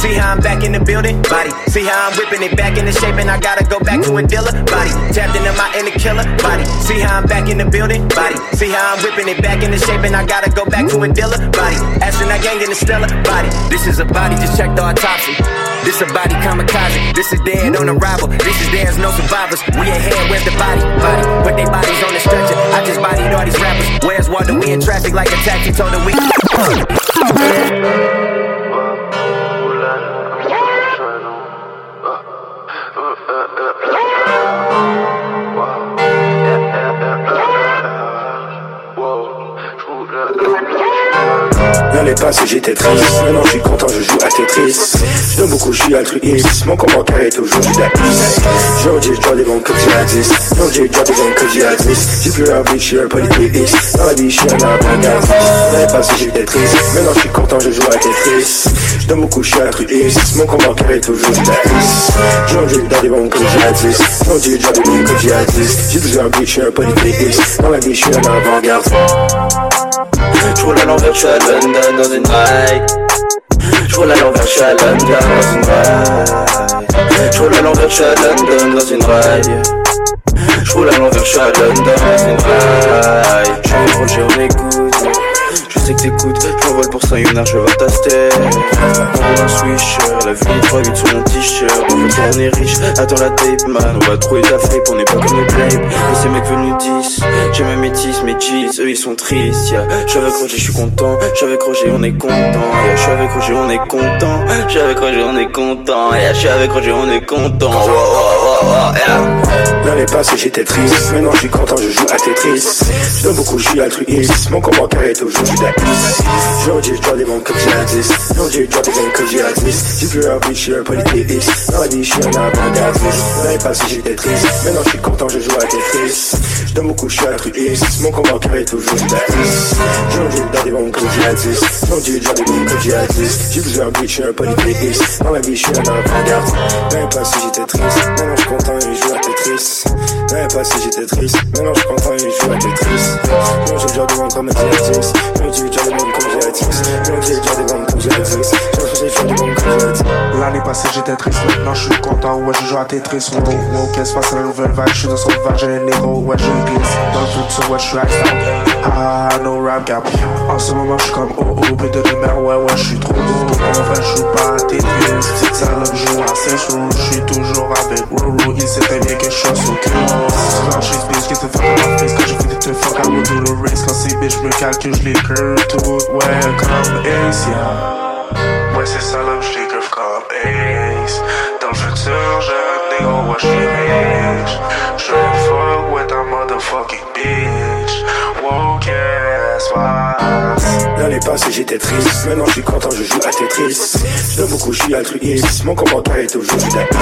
See how I'm back in the building? Body. See how I'm whipping it back into shape and I gotta go back to a dealer? Body. Tapped into my inner killer? Body. See how I'm back in the building? Body. See how I'm whipping it back into shape and I gotta go back to a dealer? Body. Astronaut gang in the stellar? Body. This is a body, just check the autopsy. This a body kamikaze. This is dead on arrival. This is there's no survivors. We ahead, where's the body? Body. Put their bodies on the stretcher. I just bodied all these rappers. Where's Walter? We in traffic like a taxi. Told her we. Passée j'étais triste, maintenant je suis content, je joue à Tetris. Je donne beaucoup, je suis altruiste, mon compte bancaire est toujours dapis Aujourd'hui je dois des banques que djihadiste Aujourd'hui je dois des banques que djihadiste J'ai plus un je suis un polythéiste. Dans la vie je suis un avant-gardiste L'année passée j'étais triste, maintenant je suis content, je joue à Tetris. Je donne beaucoup, je suis altruiste, mon compte bancaire est toujours dapis Aujourd'hui je dois des banques que djihadiste Aujourd'hui je dois des banques que djihadiste J'ai plus un je suis un polythéiste. Dans la vie je suis un avant-gardiste je roule à l'envers, je suis à London dans une ride. Je roule à l'envers, je suis à London dans une ride. Je roule à l'envers, je suis à London dans une ride. Je roule à l'envers, je suis à London dans une ride. Je suis on écoute. Je sais que t'écoutes, je m'envole pour 100 une je vais ta step On un swisher, la vie 3 8 sur mon t-shirt. On veut on est riche, attends la tape man. On va trouver ta flippe, on est pas comme les blades Et ces mecs venus 10, j'ai mes métis, mes cheats, eux ils sont tristes yeah. Je suis avec Roger, je suis content, je suis avec Roger, on est content yeah. Je suis avec Roger, on est content, je suis avec Roger, on est content yeah. Je suis avec Roger, on est content. Wow, wow, wow, wow, yeah. L'année passée j'étais triste, maintenant je suis content, je joue à Tetris. Je donne beaucoup, je suis altruiste, mon compte bancaire est toujours du dapis Aujourd'hui dois des banques que djihadiste J'ai plus un je suis un polythéiste. Dans la vie je suis un avant-gardiste. L'année passée j'étais triste, maintenant je suis content, je joue à Tetris. Je donne beaucoup, je suis altruiste, mon bancaire est toujours djihadiste Aujourd'hui je dois des banques que djihadiste J'ai plus un je suis un polythéiste. Dans la vie je suis un avant-gardiste. L'année passée j'étais triste, maintenant je suis content je joue à Tetris. L'année passée j'étais triste, maintenant je suis content je joue à Tetris. Aujourd'hui je dois L'année passée j'étais triste, maintenant je suis content, ouais je joue à Tetris. Wow, wow, qu'est-ce passe la nouvelle vague, je suis dans son vague, j'ai les négros, ouais je glisse Dans le futur, ouais je suis ah no rap gap. En ce moment je suis comme oh oh, de lumière, ouais ouais je suis trop beau. En vrai je joue pas à Tetris, salope joue à ses choses Je suis toujours avec Roro, il s'était bien quelque chose au cœur Franchise bitch, qu'est-ce que tu fais dans ma face Quand je finis de te fuck, I will do the race Quand ces bitch me calculent, je les curve toutes, ouais comme Ace, yeah. Ouais c'est salope, je les curve comme Ace. Dans le futur, je négro, ouais je suis riche Je fuck with a motherfucking bitch. Wow, qu'est-ce passe L'année passée j'étais triste, maintenant je suis content, je joue à Tetris. Je donne beaucoup, je suis altruiste, mon compte bancaire est toujours dapis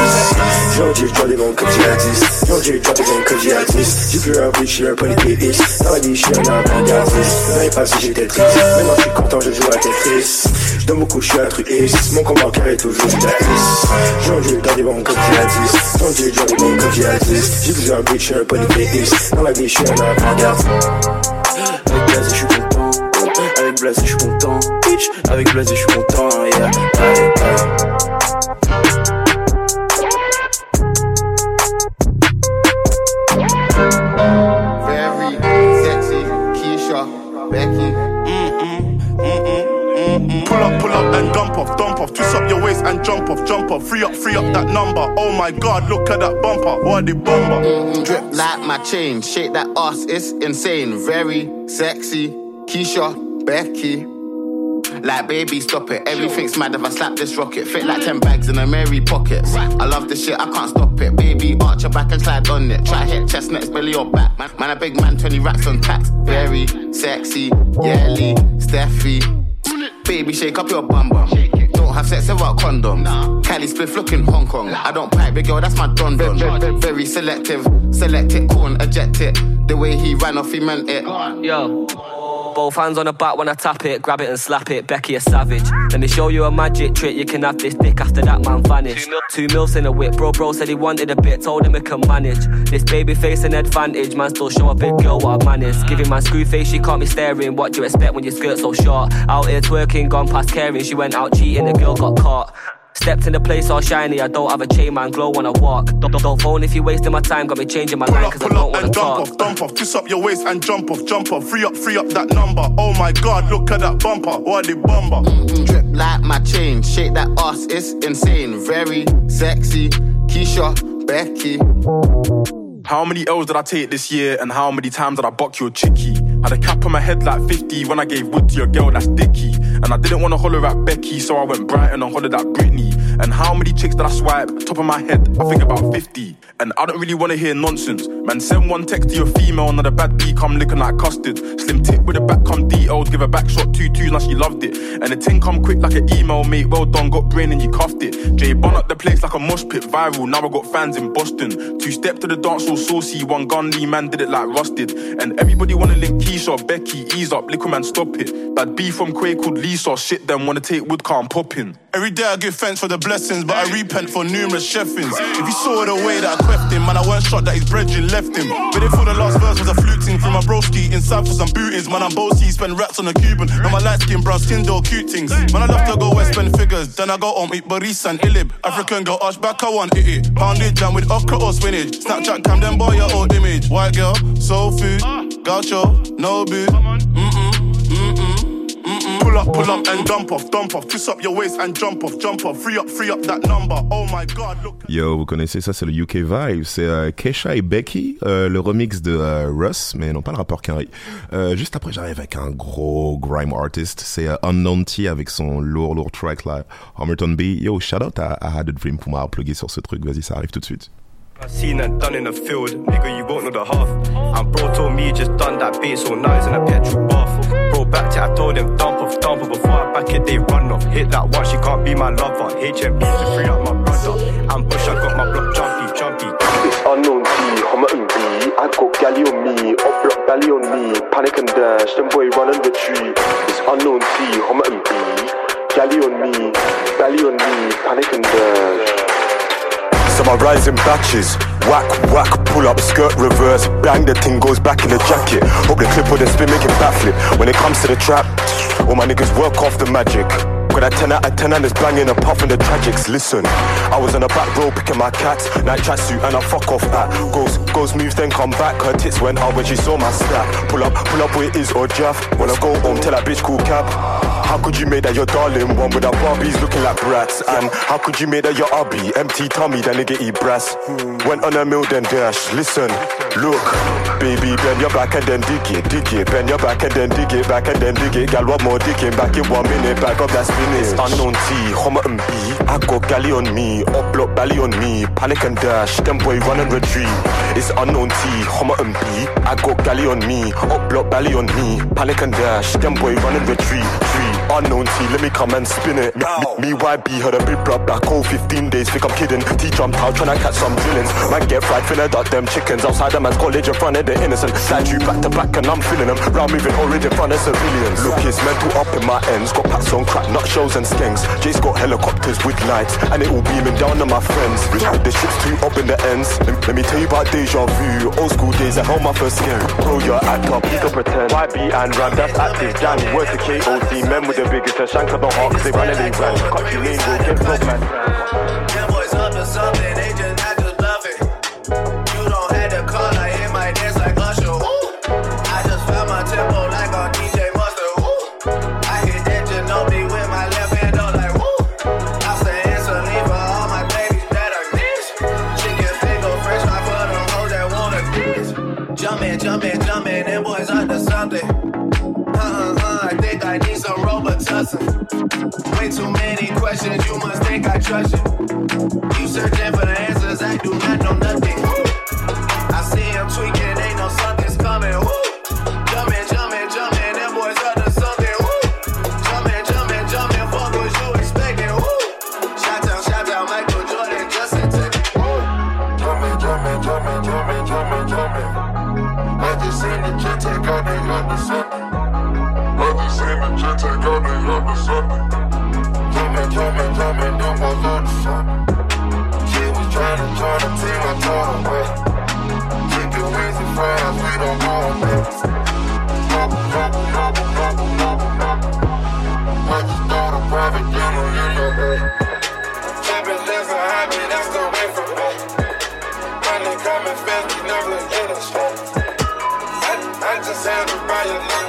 Aujourd'hui je dois des banques que djihadiste Aujourd'hui je dois des banques que djihadiste J'ai plus un je suis un polythéiste. Dans la vie je suis un avant-gardiste. L'année passée j'étais triste, maintenant je suis content, je joue à Tetris. Donne beaucoup, je suis altruiste, mon compte bancaire est toujours dapis Aujourd'hui je dois des banques que djihadiste Aujourd'hui je dois des banques que djihadiste J'ai plus un je suis un polythéiste. Dans la vie je suis un avant-gardiste Avec Blaze, je suis content. Avec Blaze, je suis. Bitch, avec Blaze, je suis content. Yeah. Aye, aye. Very sexy, Keisha, Becky. Pull up, pull up and dump off, dump off. Twist up your waist and jump off, jump off. Free up, free up that number. Oh my god, look at that bumper. What the bomber? Mm, drip like my chain, shake that ass, it's insane. Very sexy, Keisha, Becky. Like baby, stop it. Everything's mad if I slap this rocket. Fit like 10 bags in a Mary pockets. I love this shit, I can't stop it. Baby, arch your back and slide on it. Try hit chest, chestnuts, belly or back. Man, man, a big man, 20 racks on tax. Very sexy, Yelly, Steffi. Baby, shake up your bum bum. Don't have sex without condom. Cali spliff looking Hong Kong. I don't pipe, big girl, that's my don don. Very selective, select it, corn, eject it. The way he ran off, he meant it. Yo. Both hands on the back when I tap it, grab it and slap it. Becky a savage. Let me show you a magic trick. You can have this dick after that man vanished. Two mils in a whip, bro. Bro said he wanted a bit, told him he can manage. This baby face an advantage, man. Still show a big girl what I managed. Giving my screw face, she can't be staring. What do you expect when your skirt so short? Out here twerking, gone past caring. She went out cheating, the girl got caught. Stepped in the place all shiny. I don't have a chain, man. Glow when I walk. Don't, don't, don't phone if you're wasting my time. Got me changing my line cause I don't wanna and jump talk. off, dump off, twist up your waist and jump off, jump off, free up, free up that number. Oh my god, look at that bumper, what the bumper. Mm, drip like my chain, shake that ass, it's insane. Very sexy, Keisha, Becky. How many L's did I take this year and how many times did I buck your chickie? Had a cap on my head like 50 when I gave wood to your girl, that's dicky. And I didn't want to holler at Becky, so I went Brighton and I hollered at Britney. And how many chicks did I swipe? Top of my head, I think about 50. And I don't really want to hear nonsense. Man, send one text to your female, another bad B come licking like custard. Slim tip with a back come detailed, give a back shot two twos, now she loved it. And the ting come quick like an email, mate. Well done, got brain and you cuffed it. Jay Bon up the place like a mosh pit, viral. Now I got fans in Boston. Two step to the dance all saucy, one gun Lee man did it like rusted. And everybody wanna link Keisha, Becky, ease up, liquid man, stop it. That B from Quay called Lisa, shit them wanna take wood car and pop in. Every day I give thanks for the blessings, but I repent for numerous chefings. If you saw the way that I queft him, man, I weren't shot that his brethren left him. But if for the last verse was a fluting from my broski inside for some bootings, man, I'm bossy, spend rats on a Cuban. Now my light skin, brown skin, door, cute things. Man, I love to go west, spend figures. Then I go home, eat Baris and Ilib. African girl, back, I want it. it. Pound it jam with okra or spinach. Snapchat cam, them boy, your old image. White girl, soul food, gaucho, no boo. Pull up, pull up and dump off, dump off. Twist up your waist and jump off, jump off. Free up, free up that number. Oh my god, look. Yo, vous connaissez ça, c'est le UK Vibe. C'est euh, Kesha et Becky, euh, le remix de euh, Russ, mais non pas le rappeur Kenry. Euh, juste après, j'arrive avec un gros grime artist. C'est euh, Unknown T avec son lourd, lourd track là. Homerton B. Yo, shout out à, à Had a Dream pour m'avoir plugué sur ce truc. Vas-y, ça arrive tout de suite. I seen and done in the field, nigga, you won't know the half. And bro told me just done that beat, so now he's in a petrol bath. Bro back it, I told him dump off, dump off. Before I back it, they run off. Hit that one, she can't be my lover. HMP to free up my brother. And Bush, I got my block jumpy, jumpy. It's unknown T, Homerton B. I got galley on me, up block belly on me. Panic and dash, them boy run and retreat. It's unknown T, Homerton B. Galley on me, belly on me, panic and dash. I rise in batches. Whack, whack, pull up, skirt reverse. Bang, the thing goes back in the jacket. Hope the clip with the spin make it backflip. When it comes to the trap, all my niggas work off the magic. Got that 10 out of 10 and it's banging apart from the tragics. Listen, I was on the back row picking my cats. Night tracksuit and I fuck off at. Goes, goes, moves, then come back. Her tits went hard when she saw my stack. Pull up, pull up where it is or. When I go home, tell that bitch cool cab. How could you make that your darling one with our Barbies looking like brats? And how could you make that your hubby? Empty tummy, that nigga eat brass. Went on a mill then dash. Listen, look, baby, bend your back and then dig it, dig it. Bend your back and then dig it, back and then dig it. Gal, what more digging? Back in one minute, back up that spinach. Unknown T, Homer and B. I got galley on me, up block belly on me. Panic and dash, them boy run and retreat. It's unknown T, Homer and B. I got galley on me, up block belly on me. Panic and dash, them boy run and retreat. Tree. Unknown T, let me come and spin it. Me, me, me YB heard a big blood back home 15 days, think I'm kidding. T jumped out trying to catch some drillings. Man get fried, finna duck them chickens outside the man's college in front of the innocent. Slide you back to back and I'm feeling them. Round moving orange in front of civilians. Look, it's mental up in my ends. Got packs on crack, nut shells and skanks. Jace got helicopters with lights, and it all beaming down on my friends. The ship's too up in the ends. Let, let me tell you about deja vu. Old school days, I held my first scare. Bro, you're act up, you can pretend. YB and Ram, that's active. Gang, word to KOC. Men with the biggest, the shanks of the hawks, they running these brands. Country lean, we'll get broke, man. Cowboys up to something. Too many questions, you must think I trust you. You searching for the answers, I do not know nothing. fire.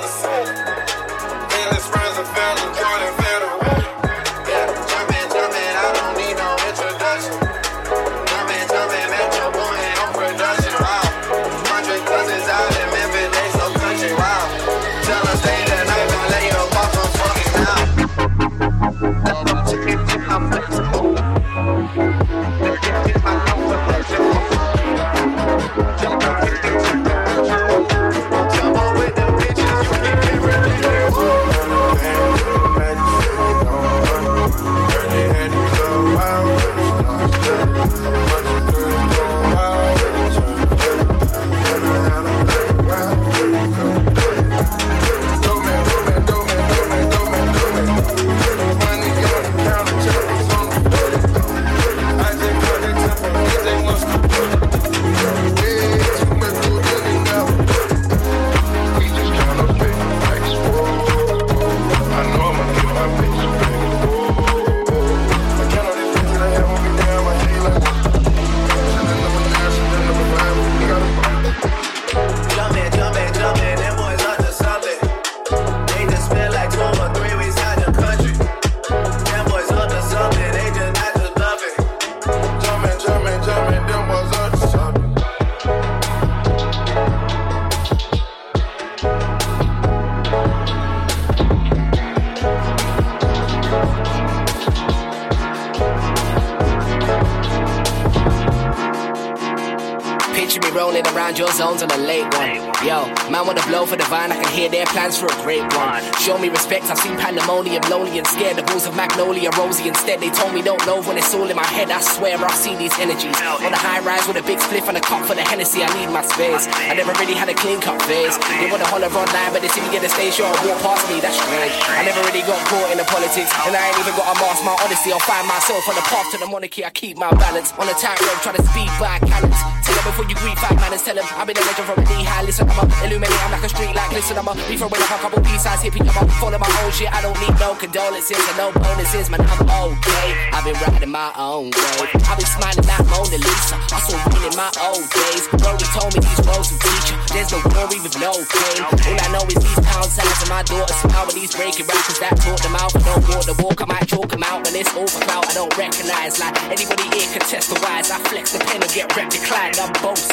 Your zones on the late one. Yo, man wanna blow for the vine, I can hear their plans for a great one. Show me respect, I've seen pandemonium, lonely and scared. The bulls of Magnolia, Rosie instead. They told me don't know when it's all in my head. I swear I see these energies. On the high rise with a big spliff and a cup for the Hennessy, I need my space. I never really had a clean cut face. They wanna holler online, but they see me get a stage show and walk past me, that's strange. I never really got caught in the politics, and I ain't even got a mask. My honesty, I'll find myself on the path to the monarchy. I keep my balance on a tightrope, trying to speed by cannons. Tell them before you greet five man and tell them I've been a legend from a knee high. Listen, I'm a illuminate, I'm like a street light. Listen, I'm a be throwing up a couple B-sides, hippie, I'm a follow my own shit. I don't need no condolences and no bonuses, man. I'm okay. I've been riding my own wave. I've been smiling like Mona Lisa. I saw rain in my old days. Rory told me these roads will teach you. There's no glory with no pain. All I know is these pound signs and my daughter's smile with these breaking rappers that talk them out. I don't walk the walk, I might chalk them out. When it's all for I don't recognize. Like anybody here can test the wise. I flex the pen and get rep declined. I'm boast.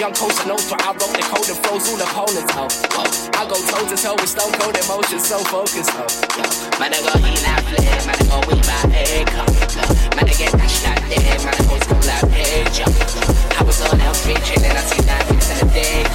Young coaster knows but I wrote the code and opponents, I go toe to toe with stone cold emotions, so focused, my nigga, he not my nigga, we by egg. My nigga, that's shot dead, my nigga, it's gonna. I was on L Street, chillin', I see diamonds in the day,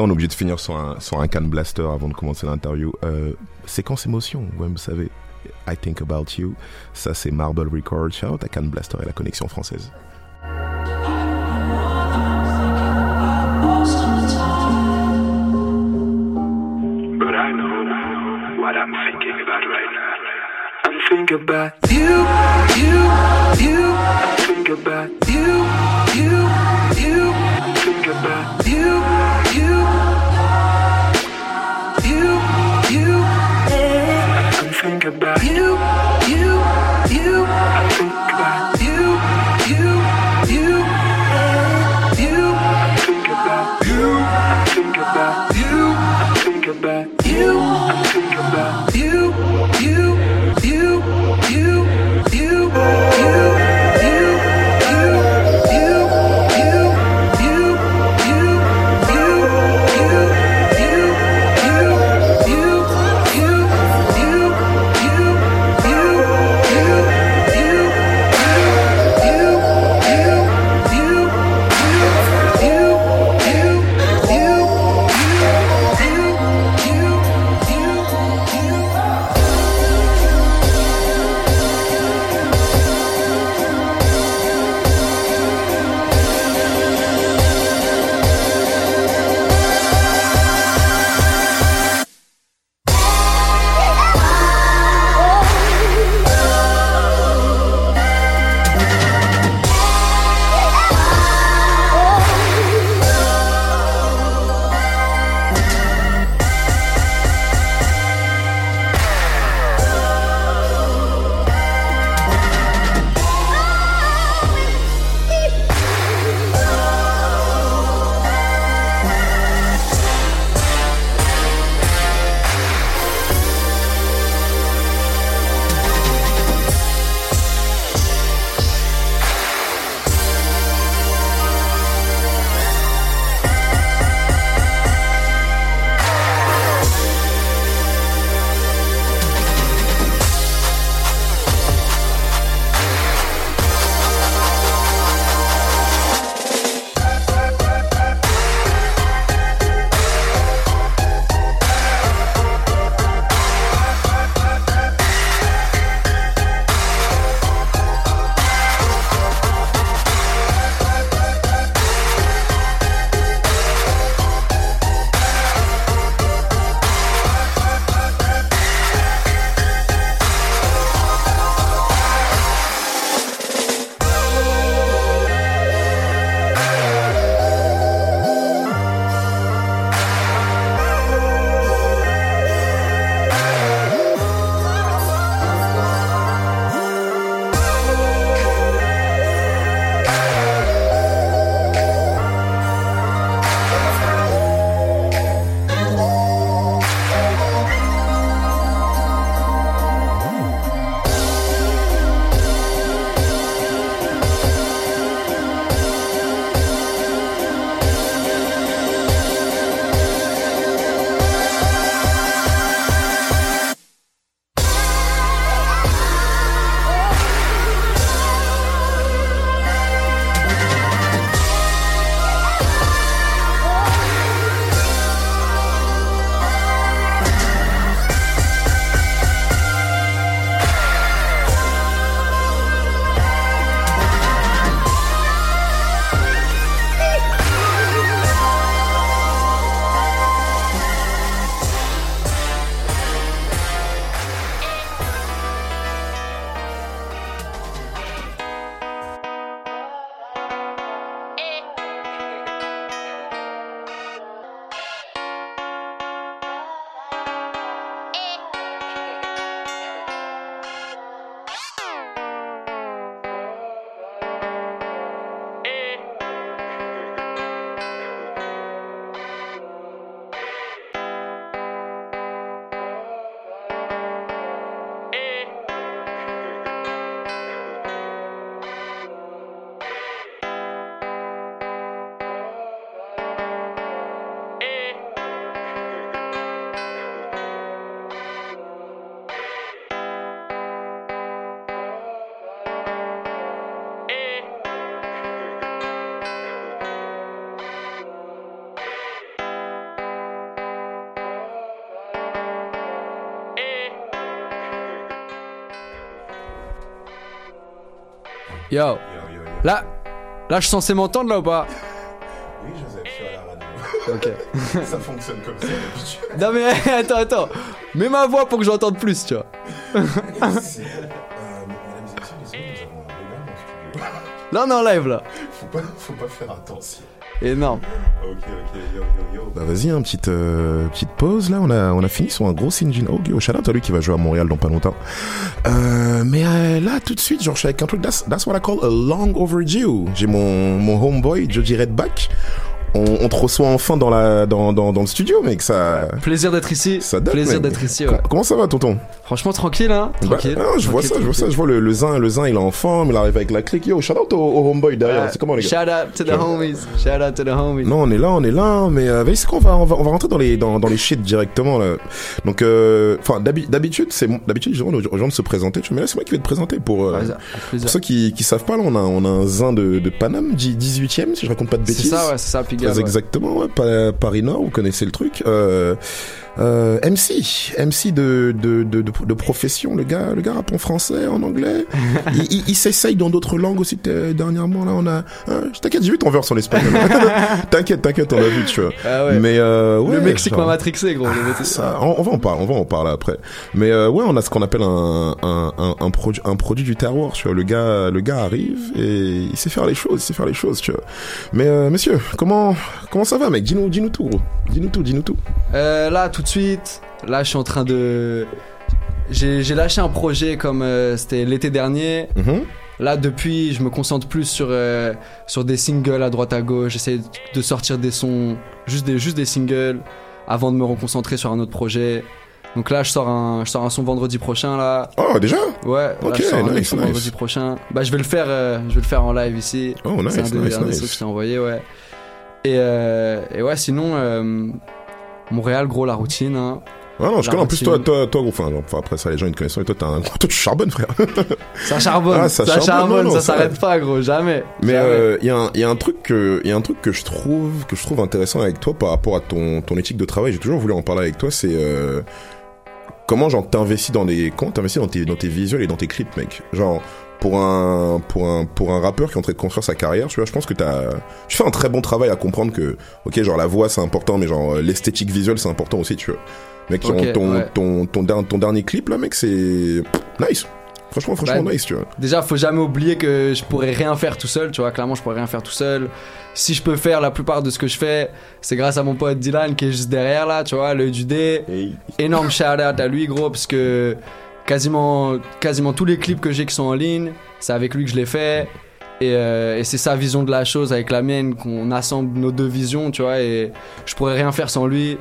on est obligé de finir sur un, sur un can blaster avant de commencer l'interview. Euh, Séquence émotion, vous savez. I Think About You, ça c'est Marble Records. Shout out à Can Blaster et la connexion française. Yo. Là, là, je suis censé m'entendre là ou pas? Oui, Joseph, je suis à la radio. Ok. ça fonctionne comme ça d'habitude. Non mais attends, attends. Mets ma voix pour que j'entende plus, tu vois. Là, on est en live là. Faut pas, faut pas faire attention. Énorme. Ok. Bah vas-y, hein, petite, euh, petite pause là. On a, on a fini sur un gros Sinjin. Oh, yo, shout out à lui qui va jouer à Montréal dans pas longtemps. Euh, mais euh, là, tout de suite, genre, je suis avec un truc. That's, that's what I call a long overdue. J'ai mon, mon homeboy, Joji Redback. On, on te reçoit enfin dans, la, dans, dans, dans le studio, mec. Ça, Plaisir d'être ici. ça date, Plaisir d'être ici, ouais. Com- Comment ça va, tonton? Franchement, tranquille, hein. Bah, Tranquille. non, je vois Tranquille, ça, je vois ça, je vois le, le zin, le zin, il est en forme, il arrive avec la clique. Yo, shout out au, au homeboy derrière. Ouais. C'est comment les gars? Shout out to the homies. Shout out to the homies. Non, on est là, on est là, mais euh, c'est quoi, on va, on va, on va rentrer dans les, dans, dans les shit directement là? Donc, euh, enfin, d'habi- d'habitude, c'est d'habitude, je demande aux gens de se présenter. Tu vois, mais là, c'est moi qui vais te présenter pour, euh, pour ceux qui, qui savent pas. Là, on a, on a un zin de, de Paname, 18e, si je raconte pas de C'est bêtises. ça, ouais, c'est ça, Très exactement, ouais, Pa- Paris Nord, vous connaissez le truc. Euh, euh, MC, MC de, de, de, de, de profession, le gars, le gars rappe en français, en anglais. il il, il s'essaye dans d'autres langues aussi. euh, Dernièrement, là, on a. Hein, t'inquiète, j'ai vu ton verse en espagnol. t'inquiète, t'inquiète, on l'a vu, tu vois. Ah ouais. Mais euh, ouais, le Mexique m'a matrixé, gros. ah, ça, on, on va en parler, on va en parler après. Mais euh, ouais, on a ce qu'on appelle un un, un, un produit un produit du terroir, tu vois. Le gars le gars arrive et il sait faire les choses, il sait faire les choses, tu vois. Mais euh, monsieur, comment comment ça va, mec? Dis-nous dis-nous tout, gros. Dis-nous tout, dis-nous tout. Euh, là, tout de suite, là, je suis en train de. J'ai lâché un projet comme euh, c'était l'été dernier. Mhm. Là, depuis, je me concentre plus sur, euh, sur des singles à droite à gauche. J'essaie de sortir des sons, juste des, juste des singles, avant de me reconcentrer sur un autre projet. Donc là, je sors un, je sors un son vendredi prochain, là. Oh, déjà? Ouais, là, Ok, je sors un autre nice, nice. vendredi prochain. Bah, je vais le faire, euh, je vais le faire en live ici. Oh, nice, C'est un des nice, derniers nice. sons que je t'ai envoyé, ouais. Et, euh, et ouais, sinon, euh, Montréal, gros, la routine, hein. Ah non, je connais en plus toi, toi, toi, gros, enfin, après ça, les gens ils te connaissent, et toi, t'as un, toi, tu charbonnes, frère. Ça charbonne, Ah, ça, ça charbonne, charbonne, non, non, ça s'arrête pas, gros, jamais. Mais euh, il y, a un- y a un truc que il y a un truc que je trouve que je trouve intéressant avec toi par rapport à ton ton éthique de travail. J'ai toujours voulu en parler avec toi. C'est euh, comment genre t'investis dans des comment t'investis dans tes dans tes visuels et dans tes clips, mec. Genre pour un pour un pour un rappeur qui est en train de construire sa carrière, tu vois, je pense que t'as tu fais un très bon travail à comprendre que ok genre la voix c'est important, mais genre l'esthétique visuelle c'est important aussi, tu vois. Mec, ton, ton, ouais. ton, ton, der- ton dernier clip là, mec, c'est nice. Franchement, franchement Bah, nice, tu vois. Déjà, faut jamais oublier que je pourrais rien faire tout seul, tu vois. Clairement, je pourrais rien faire tout seul. Si je peux faire la plupart de ce que je fais, c'est grâce à mon pote Dylan qui est juste derrière là, tu vois, l'œil du dé. Énorme shout out à lui, gros, parce que quasiment, quasiment tous les clips que j'ai qui sont en ligne, c'est avec lui que je les fais. Et, euh, et c'est sa vision de la chose avec la mienne qu'on assemble nos deux visions, tu vois. Et je pourrais rien faire sans lui.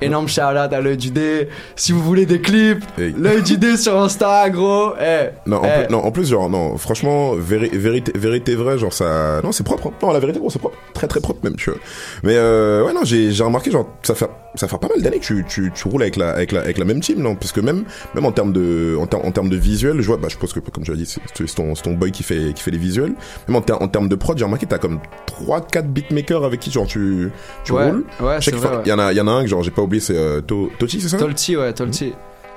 Énorme shout out à l'œil du dé. Si vous voulez des clips, l'œil du dé sur Insta, gros. Eh, Non, en eh. plus, non, en plus, genre, non, franchement, véri- vérité, vérité vraie, genre, ça, non, c'est propre, hein. non, la vérité, gros, c'est propre, très, très propre même, tu vois. Mais, euh, ouais, non, j'ai, remarqué, genre, ça fait, ça fait pas mal d'années que tu, tu, tu roules avec la, avec la, avec la même team, non, parce que même, même en termes de, en, ter- en termes de visuel, je vois, bah, je pense que, comme je l'ai dit, c'est, ton, ton boy qui fait, qui fait les visuels. Même en, ter- en termes de prod, j'ai remarqué, t'as comme 3, 4 beatmakers avec qui, genre, tu, tu Ouais, roules. ouais. Il y en a, y en a un que, genre, j'ai pas oublié, c'est, euh, To- Toti, c'est ça? Tolti, ouais, Tolti.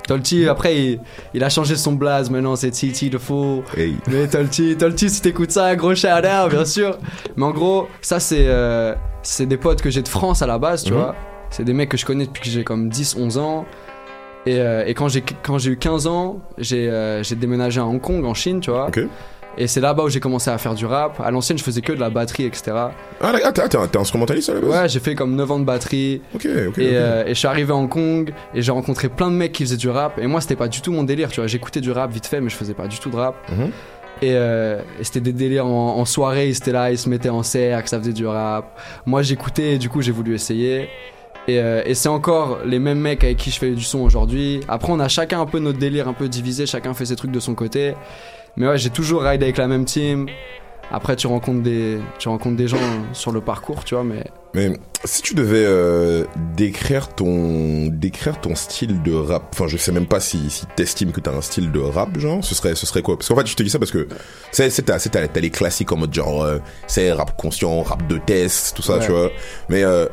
Tolti, après, il, il a changé son blaze, maintenant c'est Titi de faux. Mais Tolti, Tolti, si t'écoutes ça, gros shout out, bien sûr. Mais en gros, ça, c'est euh, c'est des potes que j'ai de France à la base, tu Mhm. vois. C'est des mecs que je connais depuis que j'ai comme 10, 11 ans. Et, euh, et quand j'ai eu 15 ans, j'ai euh, j'ai déménagé à Hong Kong, en Chine, tu vois. Et c'est là-bas où j'ai commencé à faire du rap. À l'ancienne, je faisais que de la batterie, etc. Ah, ah, t'es, instrumentaliste à la base? Ouais, j'ai fait comme 9 ans de batterie. Ok, ok. Et, euh, et je suis arrivé à Hong Kong et j'ai rencontré plein de mecs qui faisaient du rap. Et moi, c'était pas du tout mon délire, tu vois. J'écoutais du rap vite fait, mais je faisais pas du tout de rap. Mhm. Et, euh, et c'était des délires en, en soirée, ils étaient là, ils se mettaient en cercle, ça faisait du rap. Moi, j'écoutais et du coup, j'ai voulu essayer. Et, euh, et c'est encore les mêmes mecs avec qui je fais du son aujourd'hui. Après, on a chacun un peu notre délire un peu divisé, chacun fait ses trucs de son côté. Mais ouais, j'ai toujours ride avec la même team. Après, tu rencontres des, tu rencontres des gens sur le parcours, tu vois, mais Mais si tu devais euh, décrire ton décrire ton style de rap, enfin je sais même pas si si t'estimes que t'as un style de rap genre, ce serait ce serait quoi? Parce qu'en fait je te dis ça parce que c'est c'est t'as t'as les classiques en mode genre euh, c'est rap conscient, rap de test, tout ça Ouais. tu vois. Mais euh,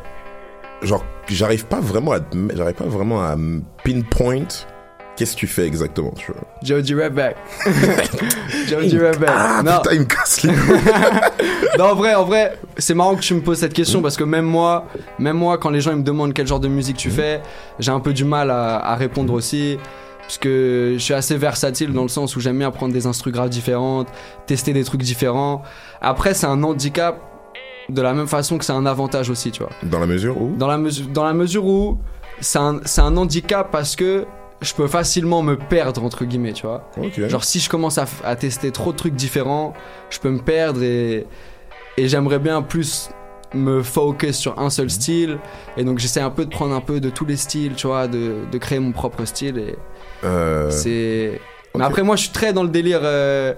genre j'arrive pas vraiment à j'arrive pas vraiment à pinpoint Qu'est-ce que tu fais exactement, tu vois Joji Rap Back. Joji Rap Back. Ah Non. putain, il me casse les non, en vrai, en vrai, c'est marrant que tu me poses cette question parce que même moi, même moi, quand les gens ils me demandent quel genre de musique tu fais, j'ai un peu du mal à, à répondre aussi. Parce que je suis assez versatile dans le sens où j'aime bien prendre des instrus graves différentes, tester des trucs différents. Après, c'est un handicap de la même façon que c'est un avantage aussi, tu vois. Dans la mesure où Dans la, mesure dans la mesure où c'est un, c'est un handicap parce que je peux facilement me perdre, entre guillemets, tu vois. Ok. Genre, si je commence à, tester trop de trucs différents, je peux me perdre et, et j'aimerais bien plus me focus sur un seul style. Et donc, j'essaie un peu de prendre un peu de tous les styles, tu vois, de, de créer mon propre style. Et Euh, c'est. Mais après, moi, je suis très dans le délire. euh,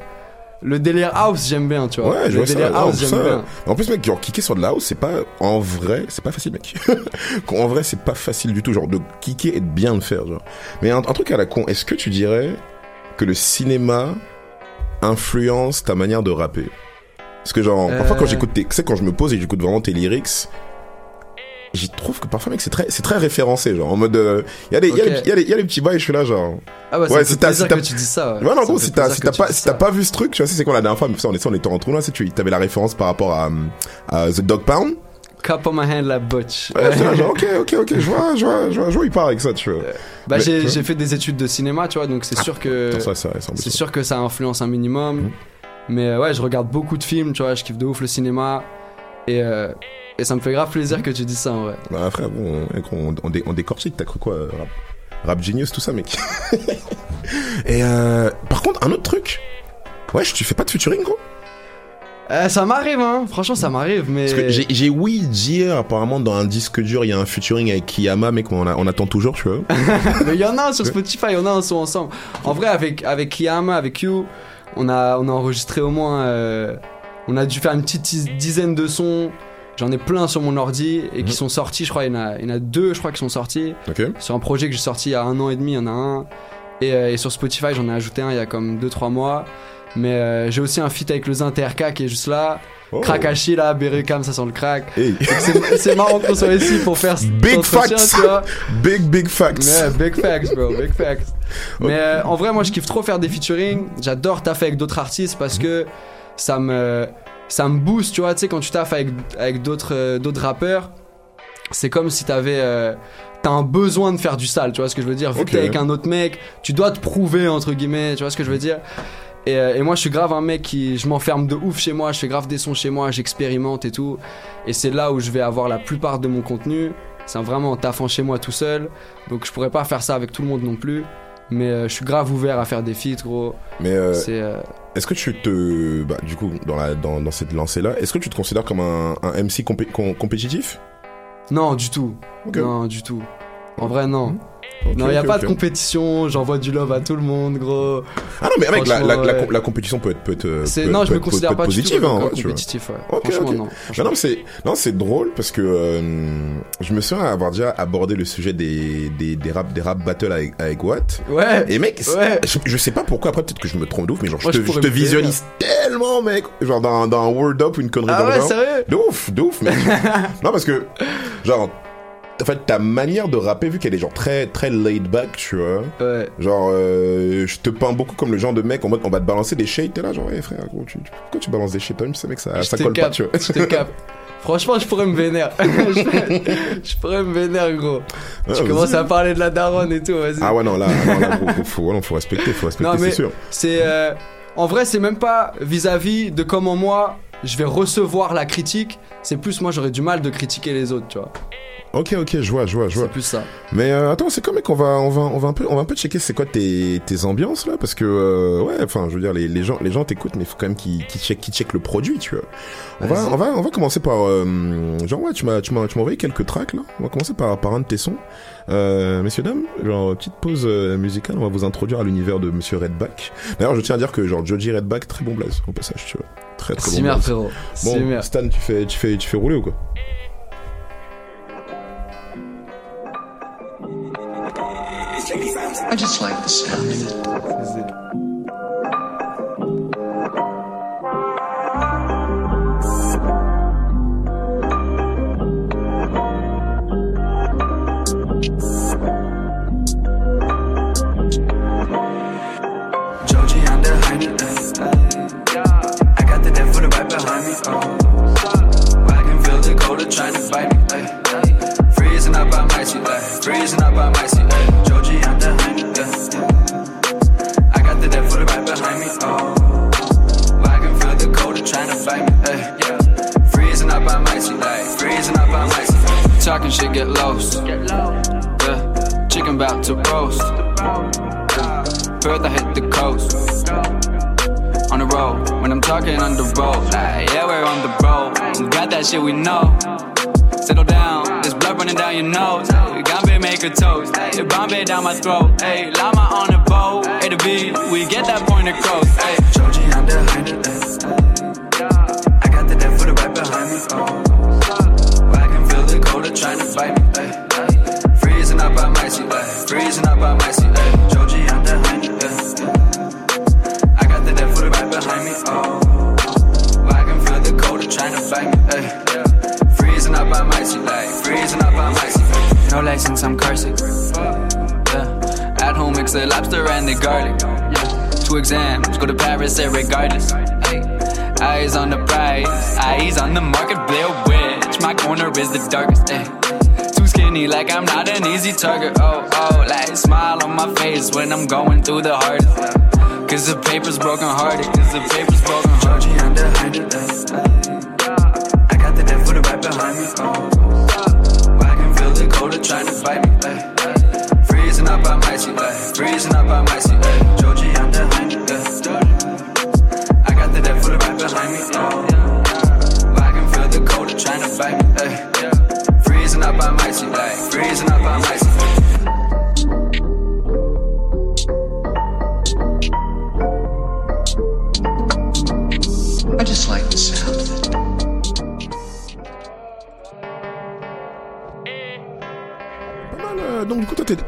le délire house, j'aime bien, tu vois. Ouais, je le ça. délire house, j'aime bien. En plus, mec, genre, kicker sur de la house, c'est pas, en vrai, c'est pas facile, mec. en vrai, c'est pas facile du tout, genre, de kicker et de bien le faire, genre. Mais un, un truc à la con, est-ce que tu dirais que le cinéma influence ta manière de rapper? Parce que genre, parfois Euh. quand j'écoute tes, tu sais, quand je me pose et j'écoute vraiment tes lyrics, j'y trouve que parfois, mec, c'est très, c'est très référencé, genre, en mode, il y a des, y a les- y a les, y a les petits bails, je suis là, genre. Ah bah, me fait plaisir que tu dises ça, ouais. Ouais, non, gros, si t'as, si t'as pas, si t'as pas vu ce truc, tu vois, c'est quoi la dernière fois, mais ça, on était, on était rentrés là, c'est tu avais la référence par rapport à, à The Dog Pound. Cup on my hand, la butch. Ouais, là, genre, ok, ok, ok, je vois, je vois, je vois, je vois, il part avec ça, tu vois. Bah j'ai j'ai fait des études de cinéma, tu vois, donc c'est sûr que c'est sûr que ça influence un minimum. Mhm. Mais euh, ouais, je regarde beaucoup de films, tu vois, je kiffe de ouf le cinéma et euh, et ça me fait grave plaisir que tu dises ça en vrai. Bah, frère, bon, on, on, dé- on décortique, t'as cru quoi, euh, rap, rap genius, tout ça, mec. Et euh, par contre, un autre truc. Ouais, tu fais pas de featuring, gros? Euh, ça m'arrive, hein. Franchement, ça m'arrive, mais. Parce que j'ai, j'ai oui dire, apparemment, dans un disque dur, il y a un featuring avec Kiyama, mec, on, a- on attend toujours, tu vois. mais il y en a un sur Spotify, il y en a un son ensemble. En vrai, avec, avec Kiyama, avec You, on a, on a enregistré au moins. euh, on a dû faire une petite dizaine de sons. J'en ai plein sur mon ordi et qui sont sortis, je crois, il y, en a, il y en a deux, je crois, qui sont sortis. Sur un projet que j'ai sorti il y a un an et demi, il y en a un. Et, euh, et sur Spotify, j'en ai ajouté un il y a comme 2-3 mois. Mais euh, j'ai aussi un feat avec le Zinterka qui est juste là. Oh. Krakashi là, Berukam, ça sent le crack. Hey. C'est marrant qu'on soit ici pour faire ce Big facts. tu vois. Big, big facts. Ouais, big facts, bro, big facts. Mais euh, en vrai, moi, je kiffe trop faire des featuring. J'adore taffer avec d'autres artistes parce que ça me, ça me booste, tu vois. Tu sais, quand tu taffes avec, avec d'autres, euh, d'autres rappeurs, c'est comme si t'avais, euh, t'as un besoin de faire du sale, tu vois ce que je veux dire? Vu Ok. que t'es avec un autre mec, tu dois te prouver entre guillemets, tu vois ce que je veux dire? Et, euh, et moi, je suis grave un mec qui, je m'enferme de ouf chez moi, je fais grave des sons chez moi, j'expérimente et tout. Et c'est là où je vais avoir la plupart de mon contenu. C'est vraiment en taffant chez moi tout seul. Donc je pourrais pas faire ça avec tout le monde non plus. Mais euh, je suis grave ouvert à faire des feats, gros. Mais euh, C'est, euh, est-ce que tu te, bah, du coup, dans la, dans, dans cette lancée-là, est-ce que tu te considères comme un, un MC compé- com- compétitif? Non, du tout. Non, du tout. En vrai, non. Ok, non, il y a pas de compétition, j'envoie du love à tout le monde, gros. Ah non, mais mec, la, la, la, compétition peut être, peut être, peut- non, je me considère peut pas être du tout positive, hein, ouais, compétitif, ouais. Franchement, non. Non, c'est, non, c'est drôle parce que euh, je me souviens avoir déjà abordé le sujet des, des, des rap, des rap battles avec, avec Watt. Ouais. Et mec, je, je sais pas pourquoi, après peut-être que je me trompe de ouf, mais genre, Moi, je te, je visualise tellement, mec. Genre dans, dans un Word Up ou une connerie Ah dans le ouais, genre. sérieux? De ouf, de ouf, mec. non, parce que, genre, en fait, ta manière de rapper, vu qu'elle est genre très, très laid back, tu vois. Ouais. Genre, euh, je te peins beaucoup comme le genre de mec en mode on va te balancer des shades, t'es là, genre, ouais, frère, gros, tu, pourquoi tu balances des shades Toi-même, tu sais, mec, ça, Je ça te colle pas, tu vois. je te capte. Franchement, je pourrais me vénère. je, je pourrais me vénère, gros. Ah, tu commences à parler de la daronne et tout, vas-y. Ah ouais, non, là, non, là gros, faut, non, faut respecter, faut respecter, c'est sûr. c'est. euh, en vrai, c'est même pas vis-à-vis de comment moi je vais recevoir la critique. C'est plus moi, j'aurais du mal de critiquer les autres, tu vois. Ok, ok, je vois, je vois, je vois. C'est plus ça. Mais euh, attends, c'est quand mec on va, on va, on va un peu, on va un peu checker c'est quoi tes, tes ambiances là, parce que euh, ouais, enfin, je veux dire, les, les gens, les gens t'écoutent, mais il faut quand même qu'ils, qu'ils checkent, qu'ils checkent le produit, tu vois. On va, on va, on va commencer par, euh, genre ouais, tu m'as, tu m'as, tu m'as envoyé quelques tracks là. On va commencer par, par un de tes sons. Euh, messieurs dames, genre petite pause euh, musicale, on va vous introduire à l'univers de Monsieur Redback. D'ailleurs, je tiens à dire que genre Joji Redback, très bon blaze au passage, tu vois. Très très bon frérot. Bon. Stan, tu fais, tu fais, tu fais rouler ou quoi? I just like the sound of it. Is it? The I got the right behind me, oh. I can feel the cold trying to bite me, ay. Freezing up, I'm icy. freezing up, I'm icy. Talking shit, get lost. Yeah, chicken bout to roast. Perth, I hit the coast. On the road, when I'm talking on the road, like, yeah, we're on the road. We got that shit we know. Settle down, there's blood running down your nose. Gambe make a toast. Hey, Bombay down my throat. Hey, Lama on the boat. A to B, we get that point across. Hey, Georgie behind up, I might see. Ay. Freezing up, I might see. Ay. Georgie under behind it. I got the death for right behind me. Oh, I can feel the cold trying to fight me. Ay. Freezing up, I might see. Like freezing up, I might see. No license, I'm cursing. Yeah. At home, mix the lobster and the garlic. Yeah. Two exams, go to Paris, eh, regardless. Ay. Eyes on the prize, eyes on the market, Blair Witch. My corner is the darkest. Ay skinny, like I'm not an easy target. Oh, oh, like smile on my face when I'm going through the hardest. Cause the paper's broken hearted, cause the paper's broken hearted. Georgie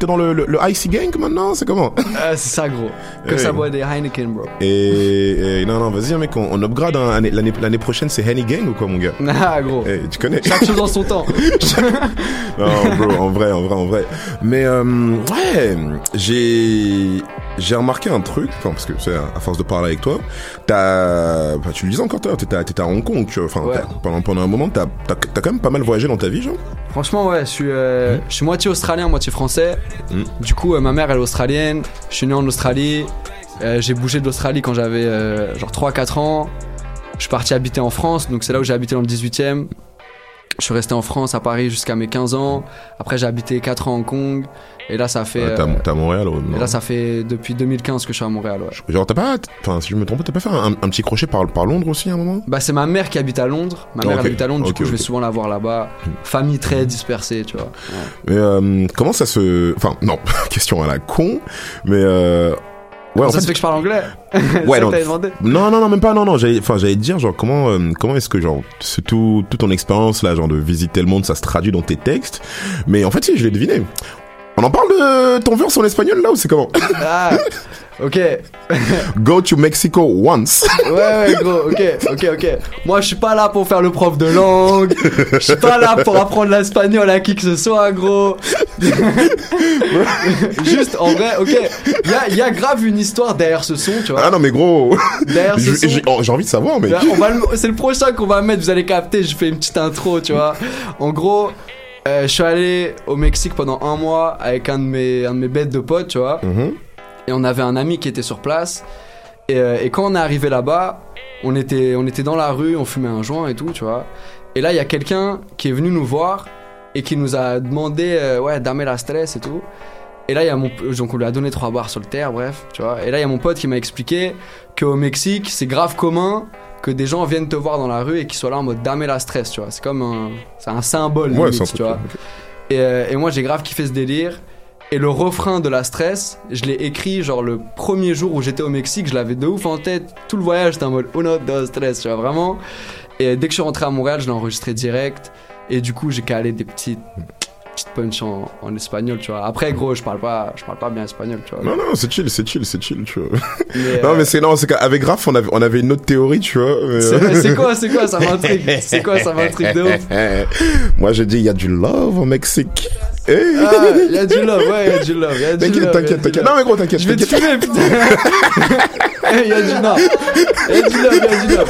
dans le, le, le Icy Gang maintenant c'est comment Euh, c'est ça, gros. Que Eh ça boit des Heineken, bro. et, et- non non vas-y hein, mec on, on upgrade hein, l'année prochaine c'est Henny Gang ou quoi mon gars Ah, gros. Eh, tu connais Chaque chose en son temps. non bro en vrai en vrai en vrai mais euh, ouais j'ai j'ai remarqué un truc enfin parce que c'est à force de parler avec toi t'as enfin, tu le disais encore toi t'étais à- t'étais à Hong Kong tu vois enfin Ouais. t'as- pendant pendant un moment t'as t'as t'as quand même pas mal voyagé dans ta vie genre Franchement, ouais, je suis, euh, je suis moitié australien, moitié français. Mm. Du coup, euh, ma mère, elle est australienne. Je suis né en Australie. Euh, j'ai bougé d'Australie quand j'avais genre 3-4 ans. Je suis parti habiter en France, donc c'est là où j'ai habité dans le 18ème. Je suis resté en France, à Paris, jusqu'à mes 15 ans. Après, j'ai habité 4 ans à Hong Kong. Et là, ça fait. Ouais, euh, t'as Montréal ou- et là, ça fait depuis 2015 que je suis à Montréal, ouais. genre t'as pas enfin si je me trompe t'as pas fait un, un petit crochet par par Londres aussi à un moment? Bah, c'est ma mère qui habite à Londres. Ma mère habite à Londres, du coup, je vais souvent la voir là-bas. Famille très dispersée, tu vois. Ouais. Mais euh, comment ça se... Enfin, non, question à la con, mais... Euh... Ouais, ça fait... se fait que je parle anglais? Ouais, non, demandé? Non, non, non, même pas, non, non, j'allais, enfin, j'allais te dire, genre, comment, euh, comment est-ce que, genre, tout, toute ton expérience, là, genre, de visiter le monde, ça se traduit dans tes textes, mais en fait, si, je l'ai deviné. On en parle de ton verse en espagnol, là, ou c'est comment? Ah, ok. Go to Mexico once. Ouais, ouais, gros, ok, ok, ok. Moi, je suis pas là pour faire le prof de langue. Je suis pas là pour apprendre l'espagnol à qui que ce soit, gros. Juste, en vrai, ok. Il y a, y a grave une histoire derrière ce son, tu vois. Ah non, mais gros. Derrière ce J'ai- son. J'ai oh, j'ai envie de savoir, mais. Le- c'est le prochain qu'on va mettre, vous allez capter, je fais une petite intro, tu vois. En gros, euh, je suis allé au Mexique pendant un mois avec un de mes, un de mes bêtes de potes, tu vois. Mhm. Et on avait un ami qui était sur place. Et, euh, et quand on est arrivé là-bas, on était, on était dans la rue, on fumait un joint et tout, tu vois. Et là, il y a quelqu'un qui est venu nous voir et qui nous a demandé, euh, ouais, dame la stress et tout. Et là, il y a mon, donc on lui a donné trois barres sur le terre, bref, tu vois. Et là, il y a mon pote qui m'a expliqué qu'au Mexique, c'est grave commun que des gens viennent te voir dans la rue et qu'ils soient là en mode dame la stress, tu vois. C'est comme un, c'est un symbole, Ouais, limite, tu vois. Et, euh, et moi, j'ai grave kiffé ce délire. Et le refrain de la stress, je l'ai écrit genre le premier jour où j'étais au Mexique, je l'avais de ouf en tête. Tout le voyage, j'étais en mode uno, dos, stress, tu vois, vraiment. Et dès que je suis rentré à Montréal, je l'ai enregistré direct. Et du coup, j'ai calé des petites, petites punch en, en espagnol, tu vois. Après, gros, je parle pas, je parle pas bien espagnol, tu vois. Non, non, c'est chill, c'est chill, c'est chill, tu vois. Mais, non, euh, mais c'est, non, c'est qu'avec Raph, on avait, on avait une autre théorie, tu vois. mais, C'est- quoi, c'est quoi, ça m'intrigue C'est quoi, ça m'intrigue de ouf Moi, j'ai dit, il y a du love au Mexique. Eh. Ah, il y a du love, ouais, il y a du love, y a du T'inquiète, love, t'inquiète, t'inquiète. love. Non, mais gros, t'inquiète, Je vais te t'inquiète. filmer, putain Eh, y a du non. Y a du love, y a du love.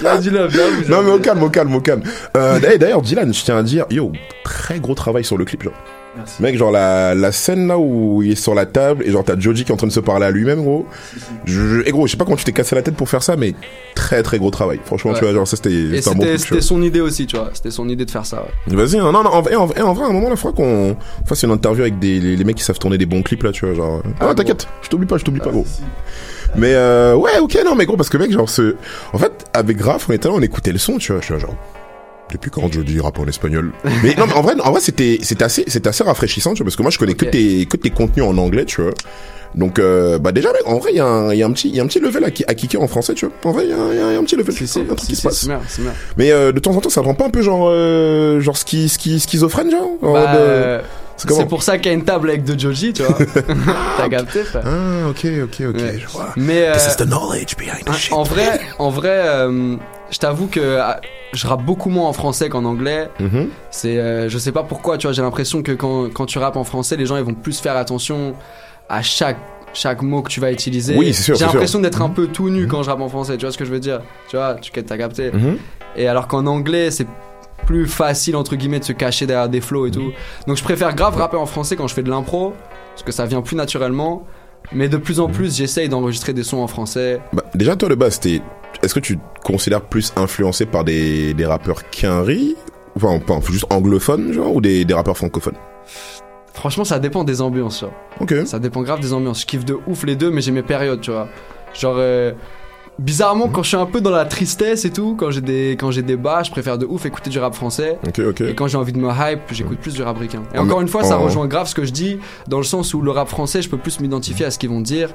Non, mais au calme, au calme, au calme. Euh, D'ailleurs, Dylan, je tiens à dire, yo, très gros travail sur le clip, genre. Mec, genre la, la scène là où il est sur la table et genre t'as Joji qui est en train de se parler à lui-même, gros. Je, je- et gros, je sais pas comment tu t'es cassé la tête pour faire ça, mais très très gros travail. Franchement, tu vois, genre ça c'était Et c'était un bon son idée aussi, tu vois. C'était son idée de faire ça. ouais. Vas-y, non, non, en vrai, en, vrai, en vrai, à un moment, là, faudra qu'on fasse une interview avec des, les, les mecs qui savent tourner des bons clips, là, tu vois, genre. Ah, t'inquiète, je t'oublie pas, je t'oublie pas, gros. Mais, euh, ouais, ok, non, mais gros, parce que, mec, genre, ce, en fait, avec Graf, on était là, on écoutait le son, tu vois, je suis là, genre. Depuis quand Jody rappe en espagnol Mais non, mais en vrai, en vrai, c'était, c'était assez, c'était assez rafraîchissant, tu vois, parce que moi, je connais que tes, que tes contenus en anglais, tu vois. Donc, euh, bah déjà, mec, en vrai, il y, a un- il y a un petit, il y a un petit level à, à kicker en français, tu vois. En vrai, il y, a un- il y a un petit level. y a un truc qui se passe. C'est bien, c'est bien. Mais euh, de temps en temps, ça te rend pas un peu genre, euh, genre ski, ski, schizophrène, genre En Bah, euh, c'est c'est pour ça qu'il y a une table avec deux Joji, tu vois. T'as capté, frère. Ah, ok, ok, ok, je vois. Mais euh, This is the knowledge behind the shit. en vrai, en vrai, euh, je t'avoue que ah, je rappe beaucoup moins en français qu'en anglais. Mhm. C'est, euh, je sais pas pourquoi, tu vois. J'ai l'impression que quand, quand tu rappes en français, les gens ils vont plus faire attention à chaque chaque mot que tu vas utiliser. Oui, c'est sûr, J'ai l'impression d'être un peu tout nu quand je rappe en français. Tu vois ce que je veux dire? Tu vois, tu t'as capté. Mhm. Et alors qu'en anglais, c'est plus facile entre guillemets de se cacher derrière des flows et tout. Donc je préfère grave rapper en français quand je fais de l'impro parce que ça vient plus naturellement. Mais de plus en plus, j'essaye d'enregistrer des sons en français. Bah, déjà, toi, de base, est-ce que tu te considères plus influencé par des, des rappeurs quinri? Enfin, pas, juste anglophones, genre, ou des, des rappeurs francophones? Franchement, ça dépend des ambiances, vois. Ok. Ça dépend grave des ambiances. Je kiffe de ouf les deux, mais j'ai mes périodes, tu vois. Genre, euh, bizarrement, quand je suis un peu dans la tristesse et tout, quand j'ai des, quand j'ai des bas, je préfère de ouf écouter du rap français. Et quand j'ai envie de me hype, j'écoute plus du rap ricain. Et En- encore une fois, ça rejoint grave ce que je dis, dans le sens où le rap français, je peux plus m'identifier à ce qu'ils vont dire.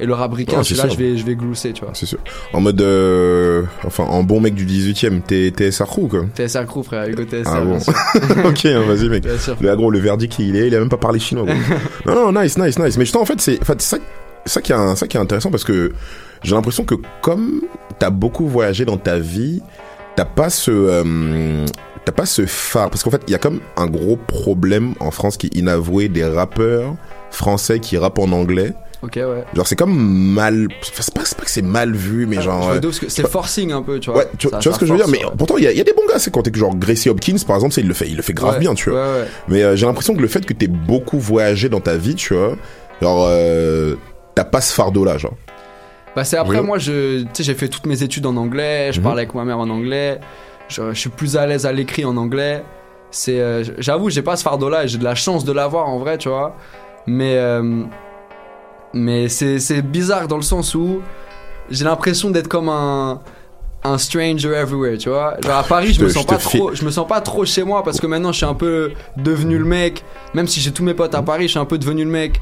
Et le rap ricain, celui-là, sûr. je vais, je vais glousser, tu vois. C'est sûr. En mode, euh, enfin, en bon mec du 18ème, t'es, t'es SR Crew, quoi. TSR Crew, frère, Hugo TSR. Ah bon. Ok, hein, vas-y mec. Bien sûr. Le gros, le verdict il est, il a même pas parlé chinois. non, non, nice, nice, nice. Mais justement, en fait, c'est, en fait, ça, ça qui est, ça qui est intéressant parce que j'ai l'impression que comme t'as beaucoup voyagé dans ta vie, t'as pas ce, euh, t'as pas ce phare parce qu'en fait, il y a comme un gros problème en France qui est inavoué des rappeurs français qui rappent en anglais. Ok, ouais. Genre c'est comme mal, c'est pas, c'est pas que c'est mal vu, mais genre. Je vois euh, c'est forcing un peu, tu vois. Ouais, tu, tu vois ce que je veux dire, mais ouais. pourtant il y a, y a des bons gars, c'est quand t'es genre Gracie Hopkins par exemple, il le fait, il le fait grave Ouais, bien, tu vois. ouais, ouais. Mais euh, j'ai l'impression que le fait que t'aies beaucoup voyagé dans ta vie, tu vois, genre euh, t'as pas ce fardeau là, genre. Bah c'est après Oui. moi je j'ai fait toutes mes études en anglais, je Mhm. parle avec ma mère en anglais, je, je suis plus à l'aise à l'écrit en anglais. C'est euh, j'avoue, j'ai pas ce fardeau là j'ai de la chance de l'avoir en vrai, tu vois. Mais euh, mais c'est c'est bizarre dans le sens où j'ai l'impression d'être comme un un stranger everywhere, tu vois. Genre à Paris, Je je, me sens je pas file. trop, je me sens pas trop chez moi parce que maintenant je suis un peu devenu le mec. Même si j'ai tous mes potes à Paris, je suis un peu devenu le mec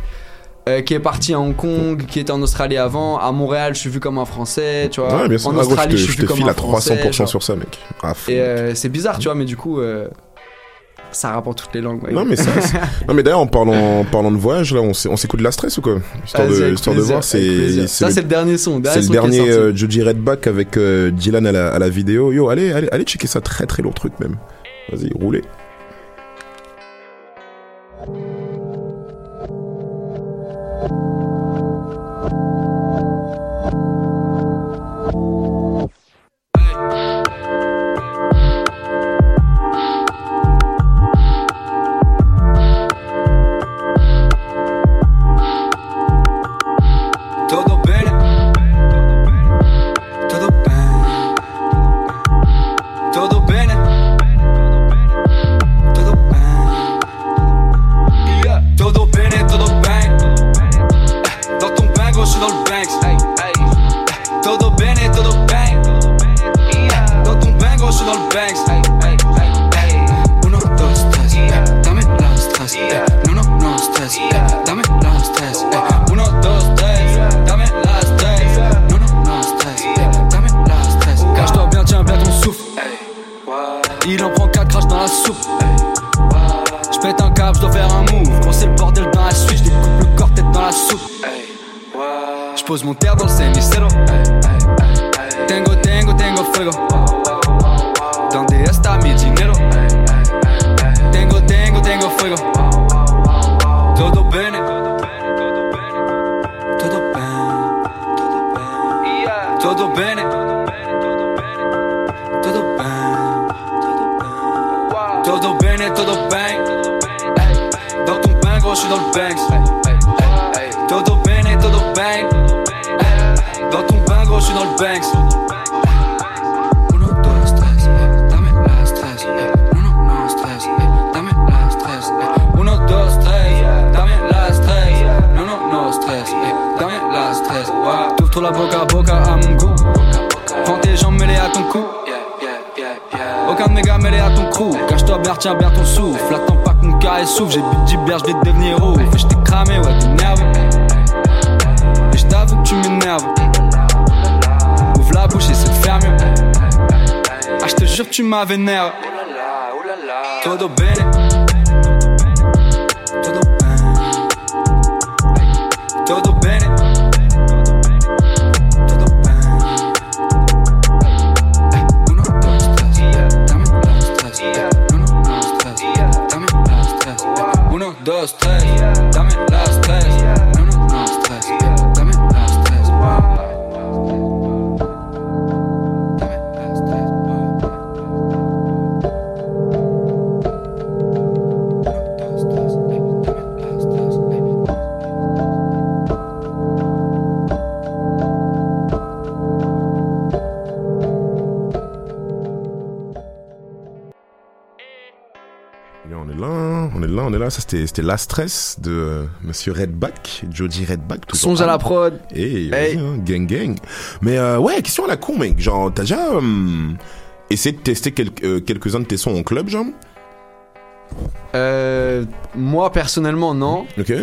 euh, qui est parti à Hong Kong, qui était en Australie avant. À Montréal, je suis vu comme un Français, tu vois. Ouais, bien sûr. En Ah, gros, Australie, je je te, suis je vu te comme file un à 300% Français. genre. sur ça, mec. Et euh, c'est bizarre, tu vois, mais du coup, euh, ça rapporte toutes les langues. ouais. Non mais ça, non mais d'ailleurs en parlant, en parlant de voyage là, on s'é- on s'écoute de la stress ou quoi? Histoire de, histoire de voir, c'est. Ça, c'est le dernier son, c'est le dernier Jody Redback avec Dylan à la, à la vidéo. Yo, allez, allez, allez checker ça, très très lourd truc même. Vas-y, roulez. Ça, c'était, La Stress de euh, Monsieur Redback, Jody Redback. toujours Songe à la prod. Hey, vas-y, hein, gang gang. Mais euh, ouais, question à la con, mec. Genre, t'as déjà hum, essayé de tester quelques, euh, quelques-uns de tes sons en club, genre? Euh, moi personnellement non. Ok.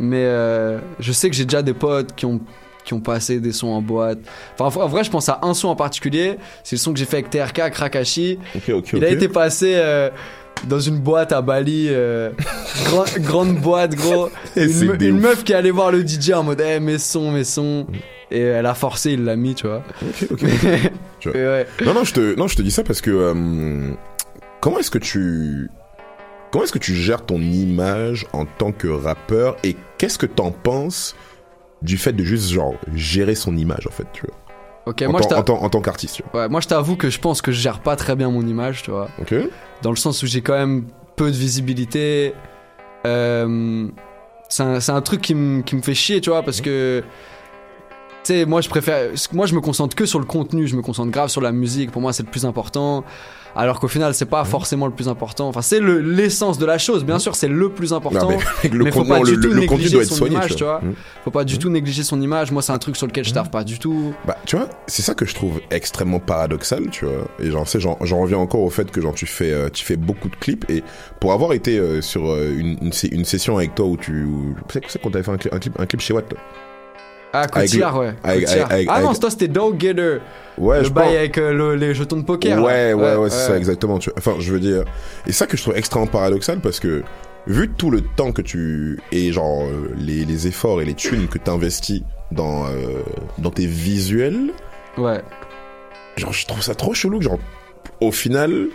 Mais euh, je sais que j'ai déjà des potes qui ont qui ont passé des sons en boîte. Enfin, en vrai, je pense à un son en particulier. C'est le son que j'ai fait avec TRK, Krakashi. Ok, ok, Il a été passé euh, dans une boîte à Bali, euh, grand- grande boîte, gros. Et Une, me- une meuf qui est allée voir le DJ en mode, eh, mes sons, mes sons. Et elle a forcé, il l'a mis, tu vois. Ok, ok. Tu vois. Et ouais. Non, non, je te, non, je te dis ça parce que euh, comment est-ce que tu, comment est-ce que tu gères ton image en tant que rappeur et qu'est-ce que t'en penses du fait de juste genre gérer son image en fait, tu vois? Ok, en, moi, je tant, t'a- en, tant, en tant qu'artiste, tu vois. Ouais, moi je t'avoue que je pense que je gère pas très bien mon image, tu vois. Ok. Dans le sens où j'ai quand même peu de visibilité. Euh, c'est un, c'est un truc qui me qui me fait chier, tu vois, parce que. Tu sais, moi je préfère. Moi je me concentre que sur le contenu, je me concentre grave sur la musique, pour moi c'est le plus important. Alors qu'au final, c'est pas forcément le plus important. Enfin, c'est le- l'essence de la chose, bien sûr, c'est le plus important. Non, mais le faut pas du tout négliger doit être son soigné, image, tu vois. Faut pas du tout négliger son image. Moi, c'est un truc sur lequel je taffe pas du tout. Bah, tu vois, c'est ça que je trouve extrêmement paradoxal, tu vois. Et j'en sais, j'en reviens encore au fait que genre tu fais, euh, tu fais beaucoup de clips et pour avoir été euh, sur euh, une, une, session avec toi où tu, où- c'est quand t'avais fait un clip, un clip, un clip chez Watt. là. Ah, Cotillard, ouais. avec- Cotillard. avec- ah non, toi c'était Dog Getter. Ouais, le je bail pense. avec euh, le- les jetons de poker. là. Ouais, ouais, ouais, c'est ça, exactement. Tu... Enfin, je veux dire. Et ça que je trouve extrêmement paradoxal parce que, vu tout le temps que tu. et genre, euh, les, les efforts et les thunes que t'investis dans, euh, dans tes visuels. Ouais. Genre, je trouve ça trop chelou que, genre, au final,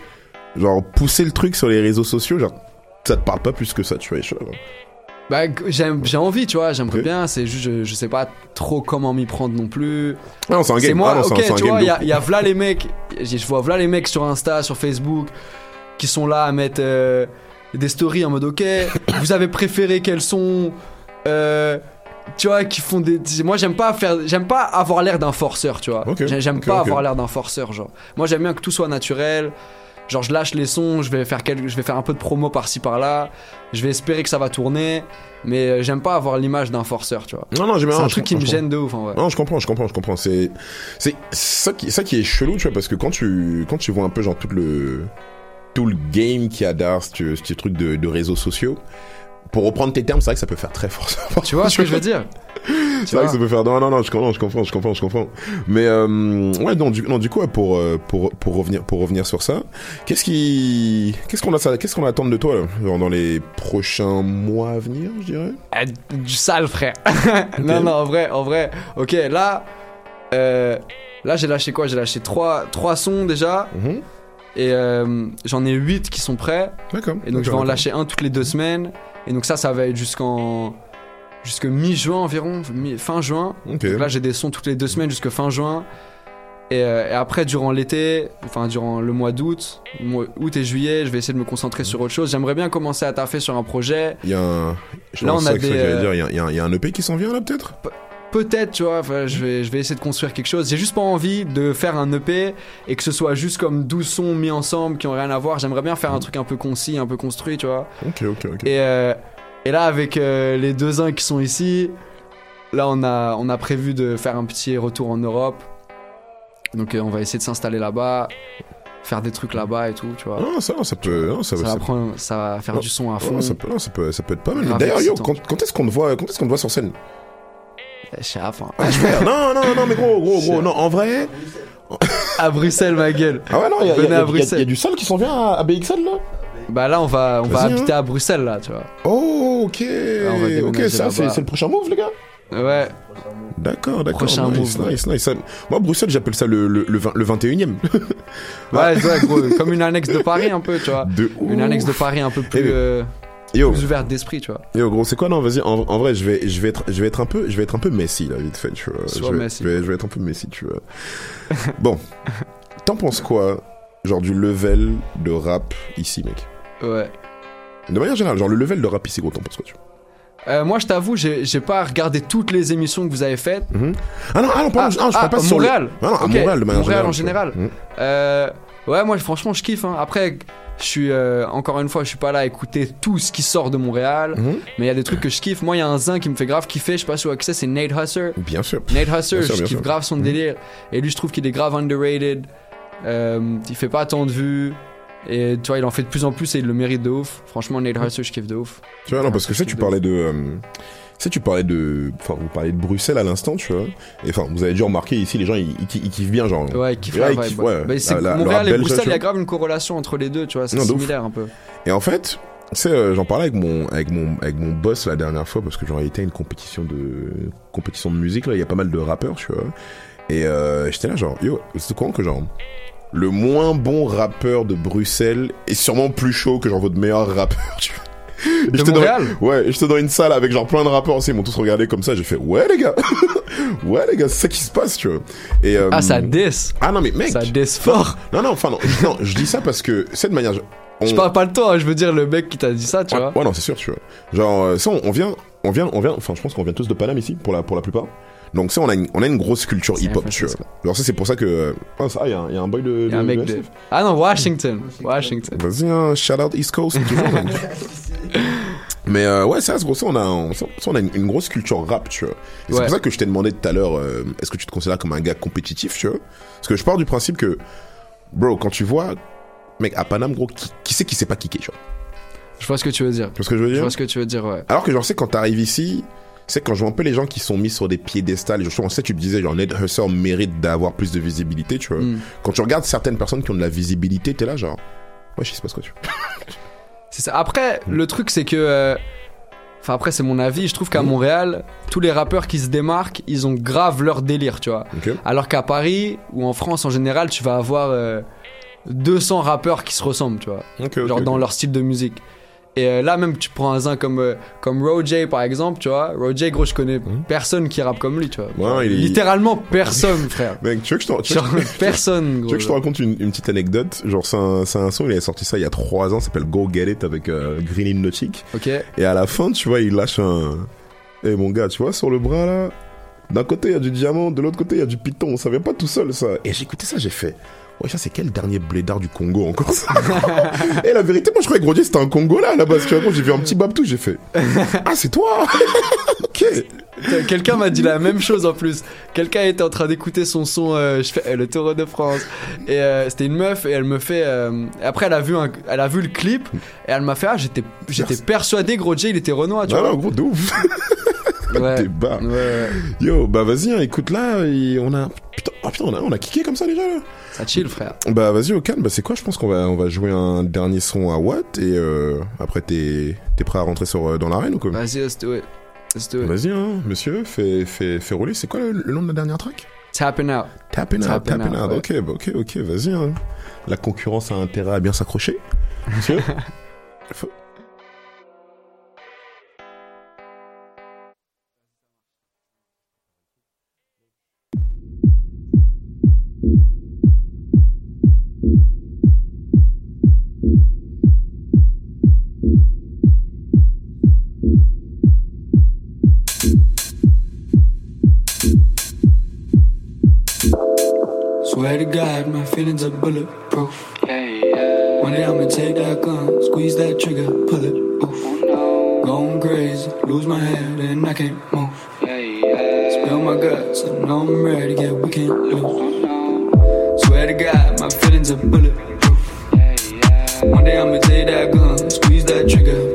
genre, pousser le truc sur les réseaux sociaux, genre, ça te parle pas plus que ça, tu vois. je Bah, j'ai envie, tu vois, j'aimerais bien. C'est juste, je, je sais pas trop comment m'y prendre non plus. Non, c'est un game. moi, Ah non, c'est ok, c'est un tu vois, il y a, y a v'là les mecs, je vois v'là les mecs sur Insta, sur Facebook, qui sont là à mettre euh, des stories en mode, ok, vous avez préféré quels sont. Euh, tu vois, qui font des. Moi, j'aime pas faire. J'aime pas avoir l'air d'un forceur, tu vois. J'aime pas avoir l'air d'un forceur, genre. Moi, j'aime bien que tout soit naturel. Genre, je lâche les sons, je vais faire, je vais faire un peu de promo par-ci par-là. Je vais espérer que ça va tourner. Mais euh, j'aime pas avoir l'image d'un forceur, tu vois. Non, non, C'est un truc qui me gêne de ouf, en vrai. Non, je comprends, je comprends, je comprends. C'est, c'est ça qui, ça qui est chelou, tu vois, parce que quand tu, quand tu vois un peu genre tout le, tout le game qu'il y a derrière ce, ce truc de, de réseaux sociaux, pour reprendre tes termes, c'est vrai que ça peut faire très fort. Tu vois ce que je veux dire? C'est vrai que ça peut faire. Non, non, non, je comprends, je comprends, je comprends, je comprends. Mais euh, ouais, non, du, non, du coup, pour euh, pour pour revenir pour revenir sur ça, qu'est-ce qui, qu'est-ce qu'on a, qu'est-ce qu'on attend de toi là, dans les prochains mois à venir, je dirais? Ah, du sale frère. non non en vrai en vrai. Ok là euh, là j'ai lâché quoi? J'ai lâché trois trois sons déjà. Et euh, j'en ai 8 qui sont prêts. D'accord. Et donc je vais en lâcher un toutes les deux semaines. Et donc ça ça va être jusqu'en jusque mi-juin environ, mi- fin juin. Donc là j'ai des sons toutes les deux semaines jusque fin juin. Et, euh, et après, durant l'été, enfin durant le mois d'août, août et juillet, je vais essayer de me concentrer sur autre chose. J'aimerais bien commencer à taffer sur un projet. Il y a un. je Là, on a des. euh, il y a- il y, a- il y a un EP qui s'en vient là peut-être? Peut-être, tu vois, je vais, je vais essayer de construire quelque chose. J'ai juste pas envie de faire un EP et que ce soit juste comme 12 sons mis ensemble qui ont rien à voir. J'aimerais bien faire un truc un peu concis, un peu construit, tu vois. Ok, ok, ok. Et, euh, et là, avec euh, les deux uns qui sont ici, là, on a, on a prévu de faire un petit retour en Europe. Donc, euh, on va essayer de s'installer là-bas, faire des trucs là-bas et tout, tu vois. Ah, ça, ça peut. non, ça, va prendre- ça va faire non, du son à non, fond. ça, peut, non, ça, peut, ça peut être pas mal. D'ailleurs, yo, quand, quand est-ce qu'on te voit, quand est-ce qu'on te voit sur scène? Eh, chef, hein. Non, non, non, mais gros, gros, gros, non, en vrai. à Bruxelles, ma gueule. Ah ouais, non, il y, y a- y y du sol qui s'en vient à, à BXL là? Bah là, on va, on va Vas-y, habiter hein. à Bruxelles, là, tu vois. Oh, ok. on va ok, ça, c'est c'est le prochain move, les gars Ouais. D'accord, d'accord. Prochain nice, move, nice, nice. Moi, Bruxelles, j'appelle ça le, le, le, 20 le 21ème. Ouais, ouais, gros, comme une annexe de Paris, un peu, tu vois. De Une annexe de Paris un peu plus, Eh euh, Yo. plus ouverte d'esprit, tu vois. Yo gros c'est quoi non vas-y en, en vrai je vais je vais être je vais être un peu je vais être un peu Messi là vite fait tu vois Sois je vais, Messi. je vais, je vais être un peu Messi tu vois bon t'en penses quoi genre du level de rap ici mec? Ouais. de manière générale genre le level de rap ici gros t'en penses quoi tu vois Euh, moi, je t'avoue, j'ai j'ai pas regardé toutes les émissions que vous avez faites. ah non ah non pardon, ah, je parle pas à sur Montréal. non, non, à Ok, Montréal de manière Montréal en général. Mhm. Euh, ouais, moi, franchement, je kiffe. hein. Après, je suis euh, encore une fois, je suis pas là à écouter tout ce qui sort de Montréal, Mhm. mais il y a des trucs que je kiffe. Moi, il y a un zin qui me fait grave kiffer. Je sais pas si vous qui c'est, Nate Husser. bien sûr Nate Husser, Bien sûr, je kiffe sûr. grave son Mhm. délire. Et lui, je trouve qu'il est grave underrated. Il fait pas tant de vues. Et tu vois, il en fait de plus en plus et il le mérite de ouf. Franchement, Nate Husser, je kiffe de ouf. tu vois non parce que sais tu parlais de euh, tu sais, tu parlais de enfin vous parliez de Bruxelles à l'instant tu vois et enfin vous avez dû remarquer ici les gens ils, ils, ils kiffent bien genre Ouais, il kiffe Ouais, la ils kiffent, ouais. ouais. Bah, c'est La- la- Montréal et Bruxelles, il y a grave une corrélation entre les deux, tu vois, c'est similaire un peu. Et en fait, tu sais, euh, j'en parlais avec mon, avec mon, avec mon boss la dernière fois parce que j'aurais été à une compétition de, compétition de musique là, il y a pas mal de rappeurs, tu vois. Et euh, j'étais là genre, yo, c'est quoi que genre, le moins bon rappeur de Bruxelles est sûrement plus chaud que genre votre meilleur rappeur, tu vois. De j'étais Montréal? Dans, Ouais, j'étais dans une salle avec genre plein de rappeurs aussi, ils m'ont tous regardé comme ça, j'ai fait, ouais les gars, ouais les gars, c'est ça qui se passe, tu vois. Et, euh, Ah, ça diss. Ah non mais mec. Ça diss fort. Non, non, enfin non, non, je dis ça parce que cette manière... on- Je parle pas de toi, hein, je veux dire le mec qui t'a dit ça, tu Ouais, vois. ouais, non, c'est sûr, tu vois. Genre, euh, ça, on, on vient, on vient, on vient, enfin, je pense qu'on vient tous de Paname ici, pour la, pour la plupart. Donc, ça, on a une, on a une grosse culture hip-hop, tu vois. Alors, ça, c'est pour ça que. euh, Ah, ça, il y, a un- il y a un boy de. Il y a un mec de. Ah non, Washington. Washington. Vas-y, un shout out East Coast, toujours, man. Mais euh, ouais, ça, c'est pour ça, on a, on, ça, on a une, une grosse culture rap, tu vois. Et C'est pour ça que je t'ai demandé tout à l'heure, euh, est-ce que tu te considères comme un gars compétitif, tu vois? Parce que je pars du principe que, bro, quand tu vois, mec, à Paname, gros, qui, qui c'est qui sait pas kicker, tu vois? Je vois ce que tu veux dire. Tu vois ce que je veux Je dire? vois ce que tu veux dire, ouais. alors que genre, c'est quand t'arrives ici, c'est quand je vois un peu les gens qui sont mis sur des piédestals, on sait, tu me disais, genre, Ned Husser mérite d'avoir plus de visibilité, tu vois. Mm. Quand tu regardes certaines personnes qui ont de la visibilité, t'es là, genre, ouais, je sais pas ce que tu. C'est ça. Après, le truc, c'est que. euh, Enfin, après, c'est mon avis. Je trouve qu'à Montréal, tous les rappeurs qui se démarquent, ils ont grave leur délire, tu vois. Alors qu'à Paris, ou en France en général, tu vas avoir euh, 200 rappeurs qui se ressemblent, tu vois. Genre dans leur style de musique. Et euh, là, même, tu prends un zin comme, euh, comme Roger, par exemple, tu vois. Roger, gros, je connais personne qui rappe comme lui, tu vois. Ouais, il est- Littéralement personne, frère. Mec, tu veux que je te, tu veux Genre, que je- personne, Tu gros. veux que je te raconte une, une petite anecdote? Genre, c'est un, c'est un son, il a sorti ça il y a 3 ans, s'appelle Go Get It avec euh, Green Hypnotic. Ok. Et à la fin, tu vois, il lâche un. Eh mon gars, tu vois, sur le bras là, d'un côté il y a du diamant, de l'autre côté il y a du python. Ça vient pas tout seul ça. Et j'ai écouté ça, j'ai fait. Ouais, ça c'est quel dernier blédard du Congo encore ça Et la vérité, moi je croyais que Grodier c'était un Congolais à la base. Tu vois, quand j'ai vu un petit babtou, j'ai fait. Ah, c'est toi Ok Quelqu'un m'a dit la même chose en plus. Quelqu'un était en train d'écouter son son, euh, je fais euh, le Taureau de France. Et euh, c'était une meuf et elle me fait. euh, après, elle a vu un, elle a vu le clip et elle m'a fait ah j'étais j'étais persuadé Jay il était Renoir tu Non, vois. non, gros, de ouf Ouais. T'es bas. Ouais. Yo, bah vas-y, hein, écoute là, on a. Putain, oh, putain on, a, on a kické comme ça déjà là Ça chill frère. Bah vas-y au calme, bah c'est quoi? Je pense qu'on va on va jouer un dernier son à Watt et euh, après t'es t'es prêt à rentrer sur euh, dans l'arène ou quoi? Vas-y let's do it. Let's do it. Vas-y hein, monsieur, fais fais fais rouler. C'est quoi le, le nom de la dernière track? Tapping out. Tapping out, Tapping tapping out, out. ouais. Ok, bah, ok, ok, vas-y. Hein. La concurrence a intérêt à bien s'accrocher. Monsieur. feelings are bulletproof. One day I'ma take that gun, squeeze that trigger, pull it. Oof. Going crazy, lose my head and I can't move. Yeah, yeah. Spill my guts, I know I'm ready, yeah, we can't lose. Swear to God, my feelings are bulletproof. One day I'ma take that gun, squeeze that trigger,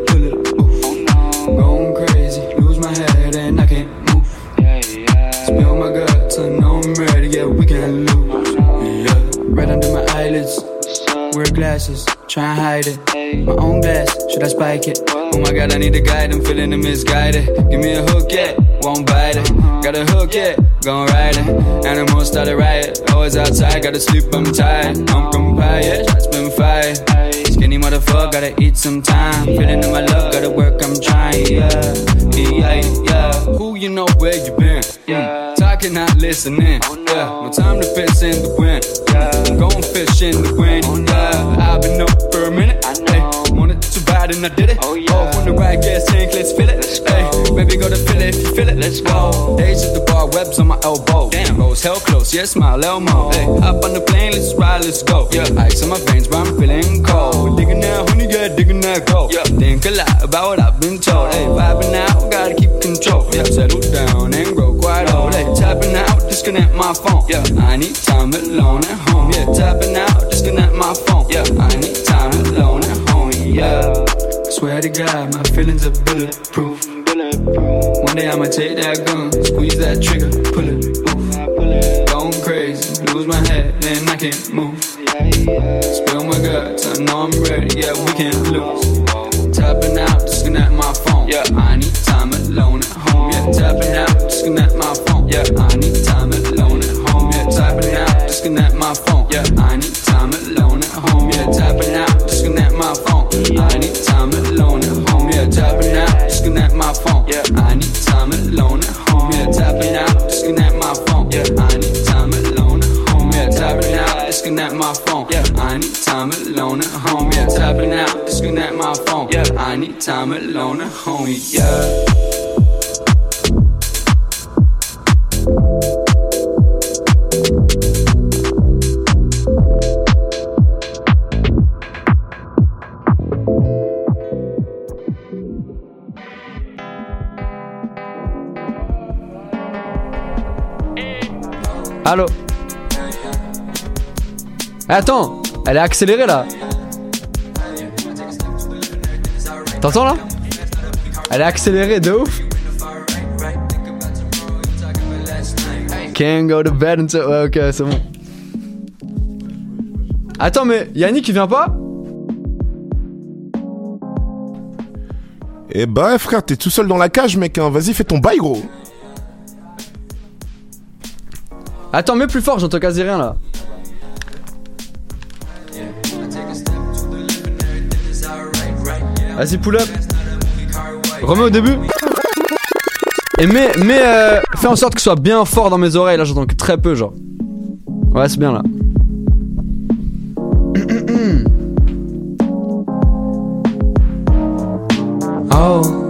try and hide it. My own glass, should I spike it? Oh my god, I need a guide, I'm feeling the misguided. Give me a hook, yeah, won't bite it. Got a hook, yeah, gon' ride it. Animals start a riot, always outside, gotta sleep, I'm tired. I'm compiled, yeah, shots been fired. Skinny motherfucker, gotta eat some time. Feeling in my love, gotta work, I'm trying, yeah. Yeah, yeah. Who you know where you been? Mm. Talking, not listening. Oh, yeah, no time to piss in the wind. Yeah. I'm going fish in the wind. Oh, yeah, I've been up for a minute. Hey, wanted to ride and I did it. Oh, yeah. when the ride gets in, let's feel it. Hey, baby, go to feel it if you feel it. Let's go. Days at the bar, webs on my elbow. Damn, rose hell close, yeah, smile, Elmo. Hey, hop on the plane, let's ride, let's go. Yeah, ice on my veins, but I'm feeling cold. Digging that honey, yeah, digging that gold. Yeah, think a lot about what I've been told. Hey, vibing out, gotta keep control. Yeah, settle down disconnect my phone. Yeah, I need time alone at home. Yeah, tapping out, disconnect my phone. Yeah, I need time alone at home. Yeah, swear to God, my feelings are bulletproof. bulletproof. One day I'ma take that gun, squeeze that trigger, pull it. Oof. Going crazy, lose my head, and I can't move. Spill my guts, I know I'm ready, yeah, we can't lose. Tapping out, disconnect my phone. Yeah, I need time alone at home. Yeah, tapping out, disconnect my phone. Yeah, I need disconnect my phone. Yeah, I need time alone at home. Yeah, tapping out, disconnect my phone. I need time alone at home. Yeah, tapping out, disconnect my phone. Yeah, I need time alone at home. Yeah, tapping out, disconnect my phone. Yeah, I need time alone at home. Yeah, tapping out, disconnect my phone. Yeah, I need time alone at home. Yeah, tapping out, disconnect my phone. Yeah, I need time alone at home. Yeah. Allô? Attends, elle est accélérée là. T'entends là? Elle est accélérée de ouf. Can't go to bed until. Ouais, ok, c'est bon. Attends, mais Yannick il vient pas? Eh bah frère, t'es tout seul dans la cage mec, hein. vas-y fais ton bail gros. Attends, mets plus fort, j'entends quasi rien là. Vas-y, pull up. Remets au début. Et mets, mets euh, fais en sorte que ce soit bien fort dans mes oreilles. Là, j'entends que très peu, genre. Ouais, c'est bien là. Oh.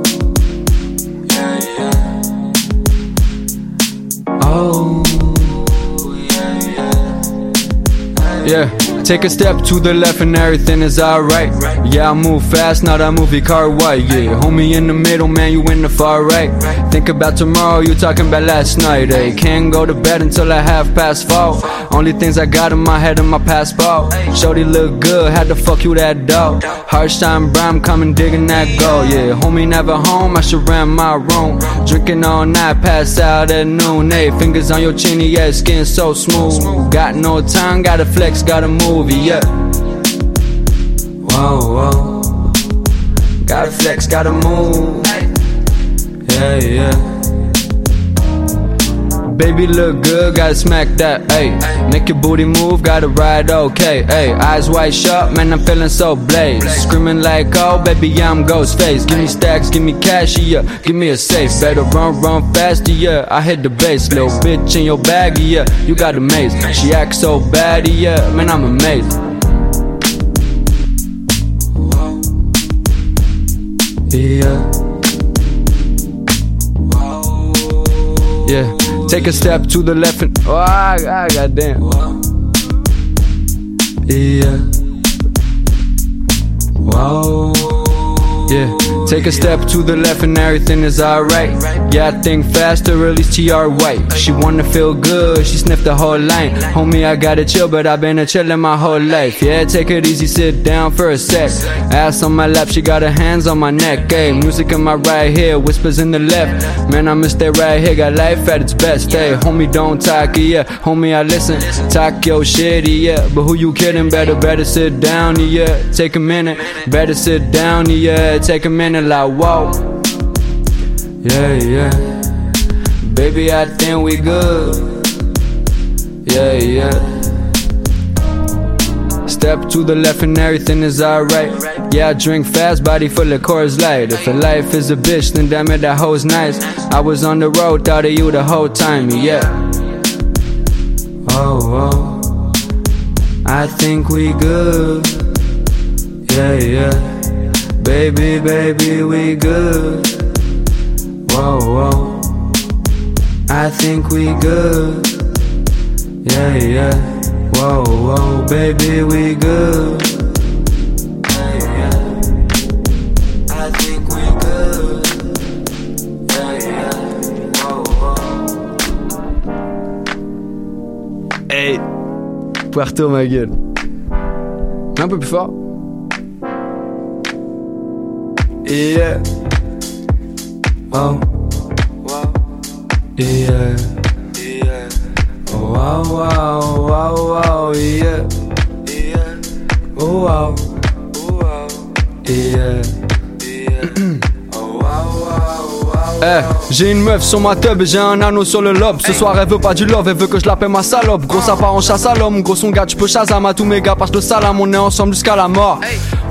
Take a step to the left and everything is alright. Yeah, I move fast, not a movie car white. Yeah, homie in the middle, man, you in the far right. Think about tomorrow, you talking about last night. Hey, can't go to bed until I half past four. Only things I got in my head in my passport. Shorty look good, had to fuck you that dog. Harsh time, Bram, coming digging that gold. Yeah, homie never home, I should rent my room. Drinking all night, pass out at noon. Hey, fingers on your chinny, yeah, skin so smooth. Got no time, gotta flex, gotta move, yeah. Whoa, whoa. Gotta flex, gotta move. Yeah, yeah. Baby look good, gotta smack that, ayy. Make your booty move, gotta ride okay, ayy. Eyes wide shut, man, I'm feeling so blaze. Screaming like, oh, baby, I'm ghost face. Give me stacks, give me cash, yeah. Give me a safe, better run, run faster, yeah. I hit the base, little bitch in your bag, yeah. You got a maze. She acts so bad, yeah. Man, I'm amazed. Yeah. Yeah. Take a step to the left and oh, ah, ah, goddamn. Yeah. Wow. Yeah. Take a step to the left and everything is alright. Yeah, I think faster, at release TR white. She wanna feel good, she sniffed the whole line. Homie, I gotta chill, but I've been a chillin' my whole life. Yeah, take it easy, sit down for a sec. Ass on my lap, she got her hands on my neck. Hey, music in my right here, whispers in the left. Man, I'ma stay right here, got life at its best. Hey, homie, don't talk, yeah. Homie, I listen. Talk your shit, yeah. But who you kidding? Better, better sit down, yeah. Take a minute. Better sit down, yeah. Take a minute, like, whoa. Yeah, yeah. Baby, I think we good. Yeah, yeah. Step to the left and everything is alright. Yeah, I drink fast, body full of Coors Light. If a life is a bitch, then damn it, that hoe's nice. I was on the road, thought of you the whole time, yeah. Oh, oh. I think we good. Yeah, yeah. Baby, baby, we good. Whoa, whoa. I think we good. Yeah, yeah. Whoa, whoa, baby, we good. Yeah, yeah. I think we good. Hey, Puerto, ma gueule. Un peu plus fort. Yeah. Wow. Yeah. Yeah. Wow, wow, wow, wow, yeah. Yeah. Oh, wow. wow. Yeah. Eh, j'ai une meuf sur ma tub et j'ai un anneau sur le lobe. Ce soir, elle veut pas du love, elle veut que je l'appelle ma salope. Gros, ça part en chasse à l'homme. Gros, son gars, tu peux Shazam à tous mes gars, parce que le salam, on est ensemble jusqu'à la mort.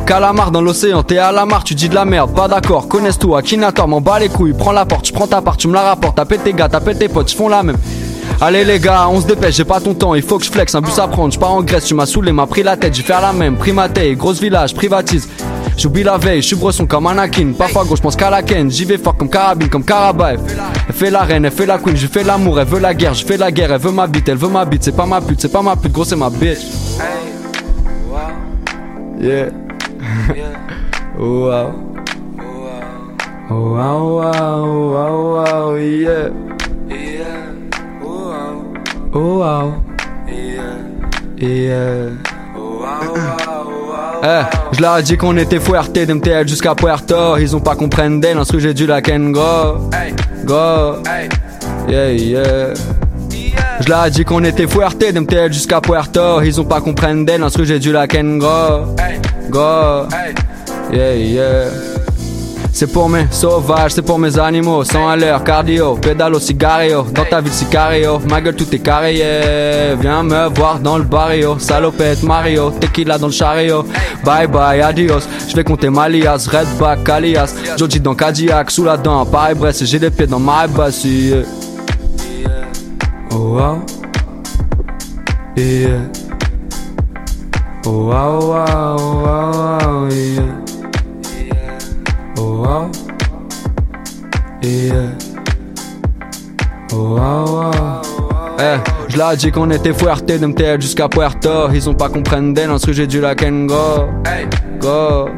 Calamar dans l'océan, t'es à la marre, tu dis de la merde, pas d'accord, connaisse-toi, Akinator, m'en bats les couilles, prends la porte, je prends ta part, tu me la rapportes, t'as tes gars, t'as tes potes, ils font la même. Allez les gars, on se dépêche, j'ai pas ton temps, il faut que je flex, un bus à prendre, je pars en Grèce, tu m'as saoulé, m'a pris la tête, j'ai faire la même, primaté, grosse village, privatise. J'oublie la veille, je suis bresson comme Anakin, parfois gauche, pense qu'à la ken, j'y vais fort comme carabine, comme Carabaev. Elle fait la reine, elle fait la queen, je fais l'amour, elle veut la guerre, je fais la guerre, elle veut ma bite, elle veut ma bite, c'est pas ma pute, c'est pas ma pute, gros c'est ma bitch. Yeah. wow. Wow, wow, wow, wow, yeah. Oh, wow. Yeah. Eh, je leur ai dit qu'on était fouerté d'MTL jusqu'à Puerto. Ils ont pas compris d'elle, ce que j'ai dû la ken go. Go. Yeah, yeah. Je leur ai dit qu'on était fouerté d'MTL jusqu'à Puerto. Ils ont pas compris d'elle, ce que j'ai dû la ken go. Go. Yeah, yeah. C'est pour mes sauvages, c'est pour mes animaux, sans à cardio, pédalo, cigario, dans ta vie sicario, ma gueule tout est carré, viens me voir dans le barrio, salopette, Mario, tequila dans le chariot, bye bye, adios, je vais compter Malias, Redback, Alias, Joji dans Cadillac, sous la dent, pareil Brest, j'ai les pieds dans ma basse, yeah. Oh wow, yeah. Oh wow, wow, wow. Wow. Yeah. Wow, wow. Eh, je leur ai dit qu'on était fouerté de MTL jusqu'à Puerto. Ils ont pas compris d'elle, parce que j'ai dû la ken go. Go.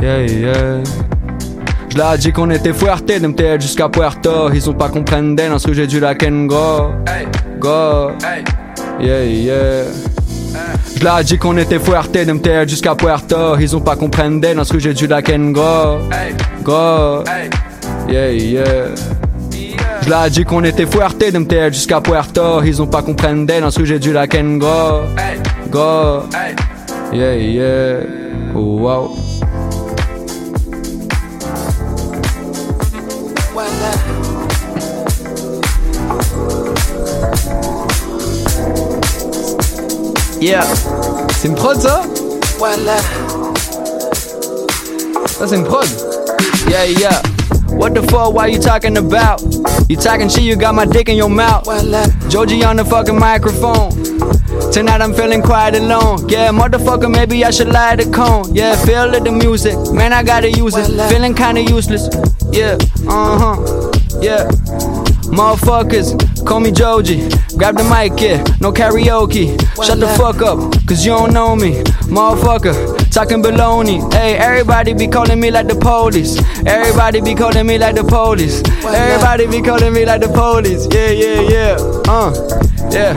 Yeah, yeah. Je leur ai dit qu'on était fouerté de MTL jusqu'à Puerto. Ils ont pas compris d'elle, parce que j'ai dû la ken go. Go. Yeah, yeah. Je leur ai dit qu'on était fouerté de MTL jusqu'à Puerto. Ils ont pas compris d'elle, parce que j'ai dû la ken go. Go. Yeah, yeah. Je leur ai dit qu'on était fouerté de MTL jusqu'à Puerto. Ils ont pas compris d'elle, parce que j'ai dû la ken go. Go. Yeah, yeah. Oh, wow. Yeah. C'est une prod ça Ça c'est une prod. Yeah, yeah. What the fuck, why you talking about? You talking shit, you got my dick in your mouth. Joji on the fucking microphone. Tonight I'm feeling quite alone. Yeah, motherfucker, maybe I should light the cone. Yeah, feel it, the music. Man, I gotta use it. Feeling kinda useless. Yeah, uh huh. Yeah. Motherfuckers Call me Joji. Grab the mic, yeah. No karaoke. Shut the fuck up, cause you don't know me. Motherfucker, talking baloney. Hey, everybody be calling me like the police. Everybody be calling me like the police. Everybody be calling me like the police. Yeah, yeah, yeah. Uh, yeah.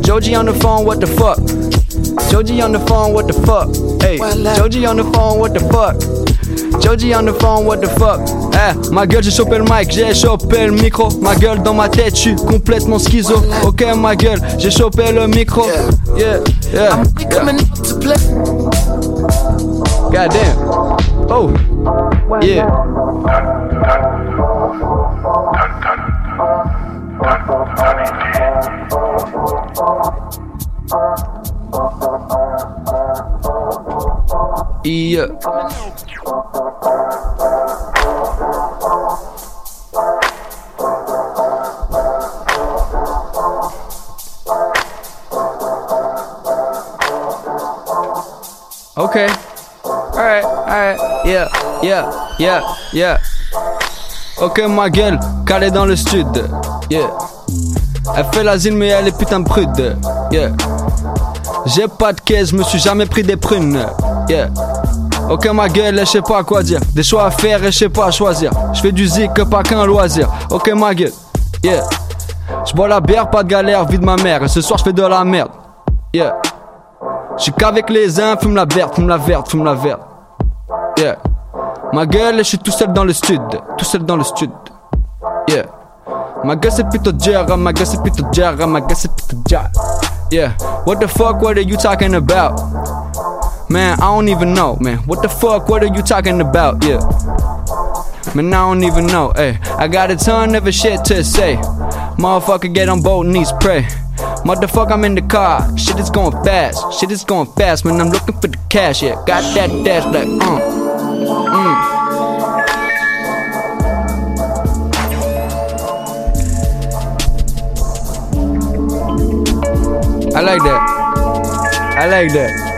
Joji on the phone, what the fuck? Joji on the phone, what the fuck? Hey, Joji on the phone, what the fuck? Joji on the phone, what the fuck? Eh, ma gueule, j'ai chopé le mic, j'ai chopé le micro. Ma gueule dans ma tête, je suis complètement schizo. Ok, ma gueule, j'ai chopé le micro. Yeah, yeah. yeah. God damn. Oh, yeah. Yeah. Okay. Alright, alright. Yeah, yeah, yeah, yeah. Ok, ma gueule, calée dans le sud. Yeah. Elle fait l'asile, mais elle est putain de prude. Yeah. J'ai pas de caisse, je me suis jamais pris des prunes. Yeah. Ok, ma gueule, je sais pas quoi dire. Des choix à faire et je sais pas choisir. Je fais du zik, pas qu'un loisir. Ok, ma gueule. Yeah. Je bois la bière, pas de galère, vie de ma mère. Et ce soir, je fais de la merde. Yeah. J'suis qu'avec les uns, fume la verte, fume la verte, fume la verte. Yeah. Ma gueule, je suis tout seul dans le stud, tout seul dans le stud. Yeah. Ma gueule c'est plutôt dur, ma gueule c'est plutôt dur, ma gueule c'est plutôt dur. Yeah. What the fuck, what are you talking about? Man, I don't even know, man. What the fuck, what are you talking about? Yeah. Man, I don't even know, hey. I got a ton of shit to say. Motherfucker, get on both knees, pray. Motherfucker, I'm in the car. Shit is going fast. Shit is going fast, man. I'm looking for the cash, yeah. Got that dash, like, uh. Mm. I like that. I like that.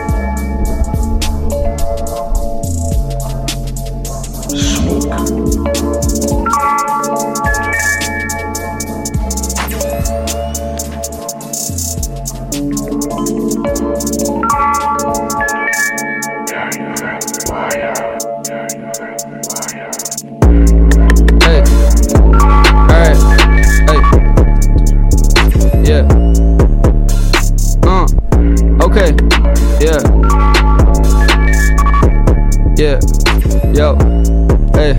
Okay. Yeah. Yeah. Yo. Hey.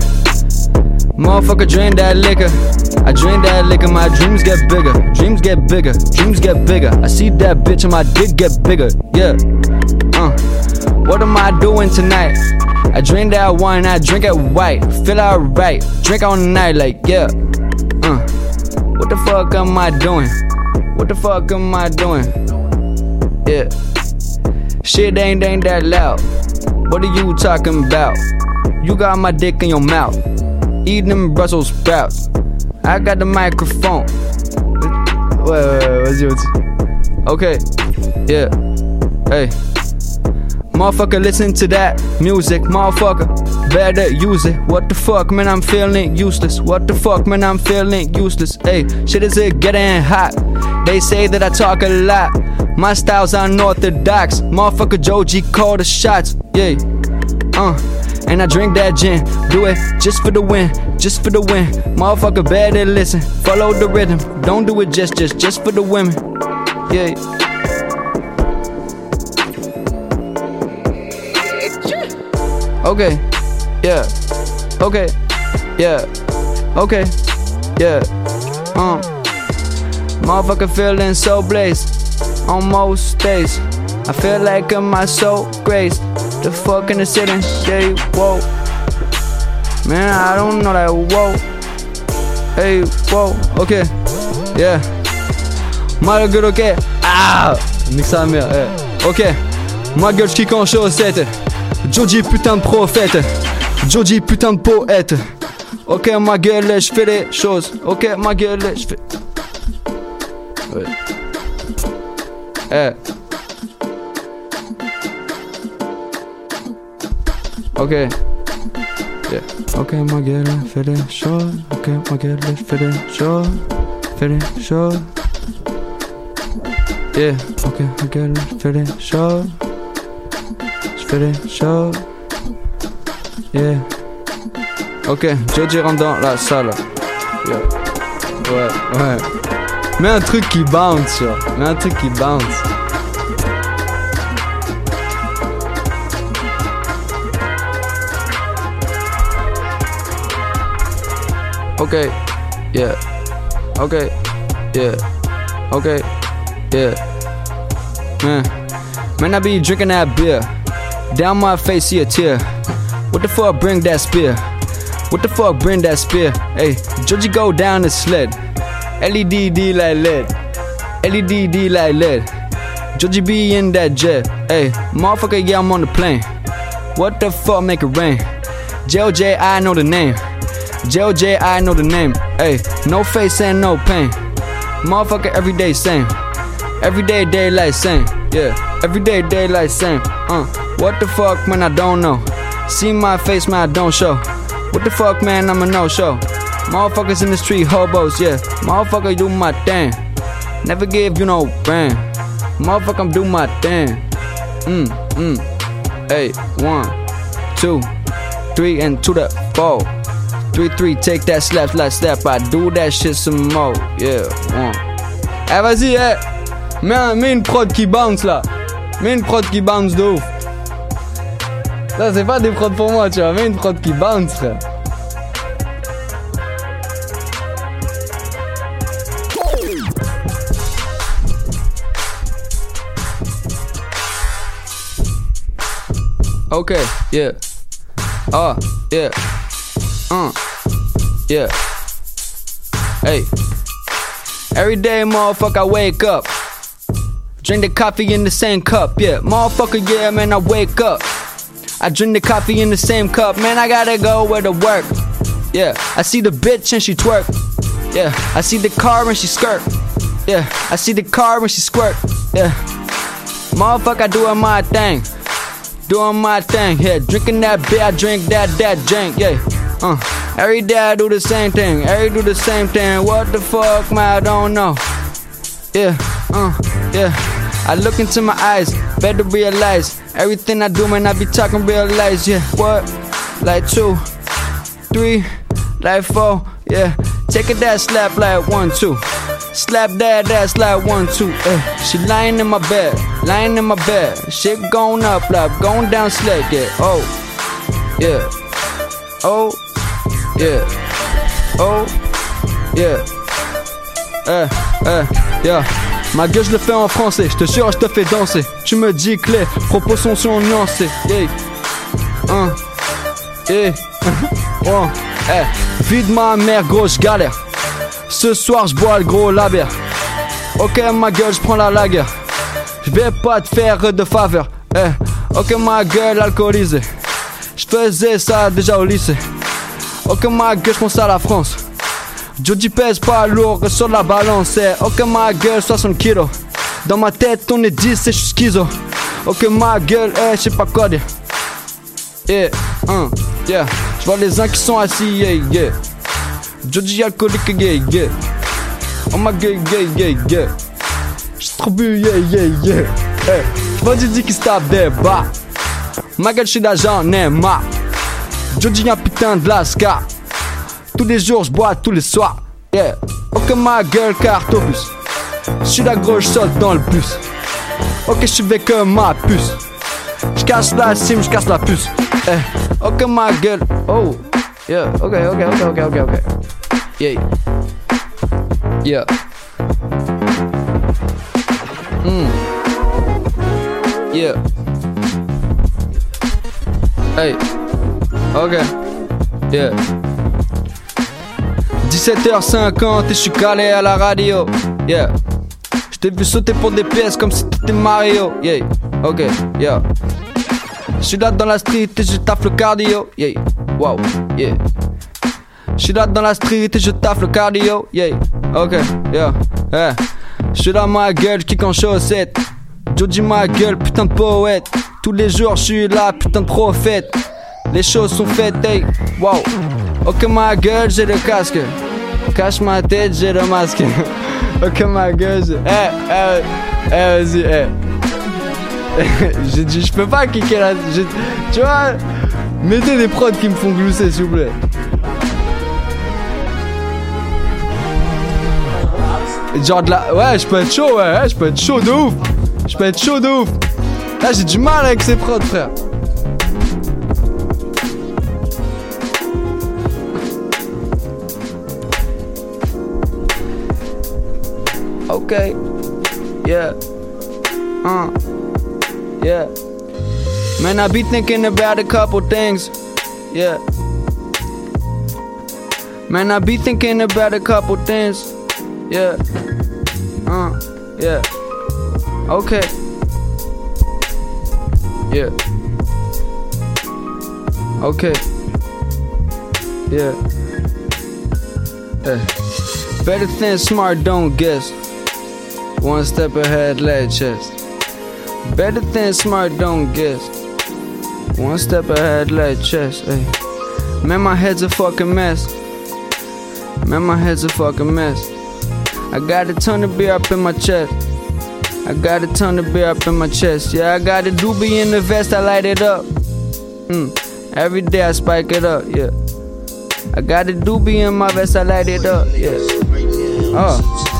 Motherfucker drain that liquor. I drain that liquor, my dreams get bigger. Dreams get bigger. Dreams get bigger. I see that bitch and my dick get bigger. Yeah. Uh. What am I doing tonight? I drink that wine, I drink it white. Feel alright. Drink all night, like, yeah. Uh. What the fuck am I doing? What the fuck am I doing? Yeah. Shit ain't ain't that loud. What are you talking about? You got my dick in your mouth. Eating Brussels sprouts. I got the microphone. Wait, wait, wait, what's Okay. Yeah. Hey. Motherfucker, listen to that music, motherfucker. Better use it. What the fuck, man? I'm feeling useless. What the fuck, man? I'm feeling useless. Hey, shit is it getting hot? They say that I talk a lot. My style's unorthodox. Motherfucker, Joji call the shots. Yeah. Uh. And I drink that gin. Do it just for the win. Just for the win. Motherfucker, better listen. Follow the rhythm. Don't do it just, just, just for the women. Yeah. Okay, yeah, okay, yeah, okay, yeah, um, motherfucker feeling so blessed on most days. I feel like I'm my soul grace. The fuck in the city, yeah, whoa. Man, I don't know that, whoa. Hey, whoa, okay, yeah. Mal gueule, ok. Ah! Nique sa mère, eh. Ok. Ma gueule, j'kick en chaussette. Joji putain de prophète. Joji putain de poète. Ok, ma gueule, je fais les choses. Ok, ma gueule, je fais. Ouais. Eh. Ok. Yeah. Ok, ma gueule, fais les choses. Ok, ma gueule, fais les choses. fais des choses. Yeah, ok, ok, je fais des choses. Des choses. Yeah. Ok, Joji rentre dans la salle. Yeah. Ouais, ouais. Mets un truc qui bounce, genre. Mets un truc qui bounce. Okay, yeah. Okay, yeah. Okay, yeah. Man, man, I be drinking that beer. Down my face, see a tear. What the fuck bring that spear? What the fuck bring that spear? Hey, Georgie go down the sled. LED like LED. LED like LED. Georgie be in that jet. Hey, motherfucker, yeah, I'm on the plane. What the fuck make it rain? JLJ, I know the name. JLJ, I know the name. Hey, no face and no pain. Motherfucker, everyday same. Everyday daylight same. Yeah, everyday daylight same. Uh, what the fuck, man, I don't know. See my face, man, I don't show. What the fuck, man, I'm a no show. Motherfuckers in the street, hobos, yeah. Motherfucker, do my thing. Never give you no brand. Motherfucker, I'm do my thing. Mm, mm. Hey, one, two, three, and to the four. Three, three, take that slap, slap, slap. I do that shit some more. Yeah, one. Eh, vas-y, eh. Mets, un- mets prod qui bounce là. Mets une prod qui bounce de ouf. Ça, c'est pas des prods pour moi, tu vois. Mets une prod qui bounce, frère. Okay, yeah. Oh, yeah. Uh, yeah. Hey. Every day, motherfucker, I wake up. Drink the coffee in the same cup, yeah. Motherfucker, yeah, man, I wake up. I drink the coffee in the same cup, man, I gotta go where to work. Yeah, I see the bitch and she twerk. Yeah, I see the car and she skirt. Yeah, I see the car and she squirt. Yeah, motherfucker, doing my thing. Doing my thing, yeah. Drinking that beer, I drink that, that drink, yeah. Uh, every day I do the same thing. Every do the same thing. What the fuck, man? I don't know. Yeah, uh, yeah. I look into my eyes, better realize everything I do, man. I be talking realize, yeah. What? Like two, three, like four, yeah. Take it that slap like one, two. Slap that ass like one, two. Eh. She lying in my bed, lying in my bed. Shit going up, like going down slick, yeah. Oh, yeah. Oh, yeah. Oh, yeah. Eh, eh, yeah. Ma gueule, je le fais en français. Je te jure, je te fais danser. Tu me dis que les propos sont, nuancés. Yeah. Un. Yeah. Oh. Eh. Vide ma mère, grosse galère. Ce soir, je bois le gros labère. Ok, ma gueule, je prends la lager. Je vais pas te faire de faveur. Eh. Ok, ma gueule, alcoolisée. Je faisais ça déjà au lycée. Ok, ma gueule, je pense à la France. Jody pèse pas lourd sur la balance. eh. Ok, ma gueule, 60 kilos. Dans ma tête, on est 10 et je suis schizo. Ok, ma gueule, eh, je sais pas quoi dire. Yeah, hein, yeah. Je vois les uns qui sont assis, yeah, yeah. Jody alcoolique, yeah, yeah. Oh ma gueule, yeah, yeah, yeah. J'suis trop bu, yeah, yeah, yeah. Eh, je vois Didi qui se tape des bas. Ma gueule, j'suis d'argent, j'en ai marre. Jody, un putain de lascar. Tous les jours, je bois tous les soirs. Yeah. Ok, ma gueule, carte au bus. J'suis la grosse, saute dans le bus. Ok, j'suis avec euh, ma puce. J'casse la cime, j'casse la puce. Eh. Ok, ma gueule. Oh. Yeah. Ok, ok, ok, ok, ok, ok. Yeah. Yeah. Hmm. Yeah. Hey. Ok. Yeah. 17h50 et je suis calé à la radio. Yeah. Je t'ai vu sauter pour des pièces comme si t'étais Mario. Yeah. Ok. Yeah. Je suis là dans la street et je taffe le cardio. Yeah. Wow. Yeah. Je suis là dans la street et je taffe le cardio. Yeah. Ok. Yeah. Yeah. Je suis là ma gueule qui en chaussette. Jody ma gueule, putain de poète. Tous les jours je suis là, putain de prophète. Les choses sont faites, hey. Wow. Ok ma gueule, j'ai le casque. Cache ma tête, j'ai le masque. ok, ma gueule. Eh, eh, eh, vas-y, eh. j'ai dit, je peux pas kicker la. Tu vois, mettez des prods qui me font glousser, s'il vous plaît. Genre de la. Ouais, je peux être chaud, ouais, ouais, je peux être chaud de ouf. Je peux être chaud de ouf. Là, j'ai du mal avec ces prods, frère. Okay. Yeah. Uh. Yeah. Man, I be thinking about a couple things. Yeah. Man, I be thinking about a couple things. Yeah. Uh. Yeah. Okay. Yeah. Okay. Yeah. Eh. Better than smart, don't guess. One step ahead, leg chest. Better than smart, don't guess. One step ahead, leg chest. Hey. Man, my head's a fucking mess. Man, my head's a fucking mess. I got a ton of beer up in my chest. I got a ton of beer up in my chest. Yeah, I got a doobie in the vest, I light it up. Mm. Every day I spike it up, yeah. I got a doobie in my vest, I light it up, yeah. Oh.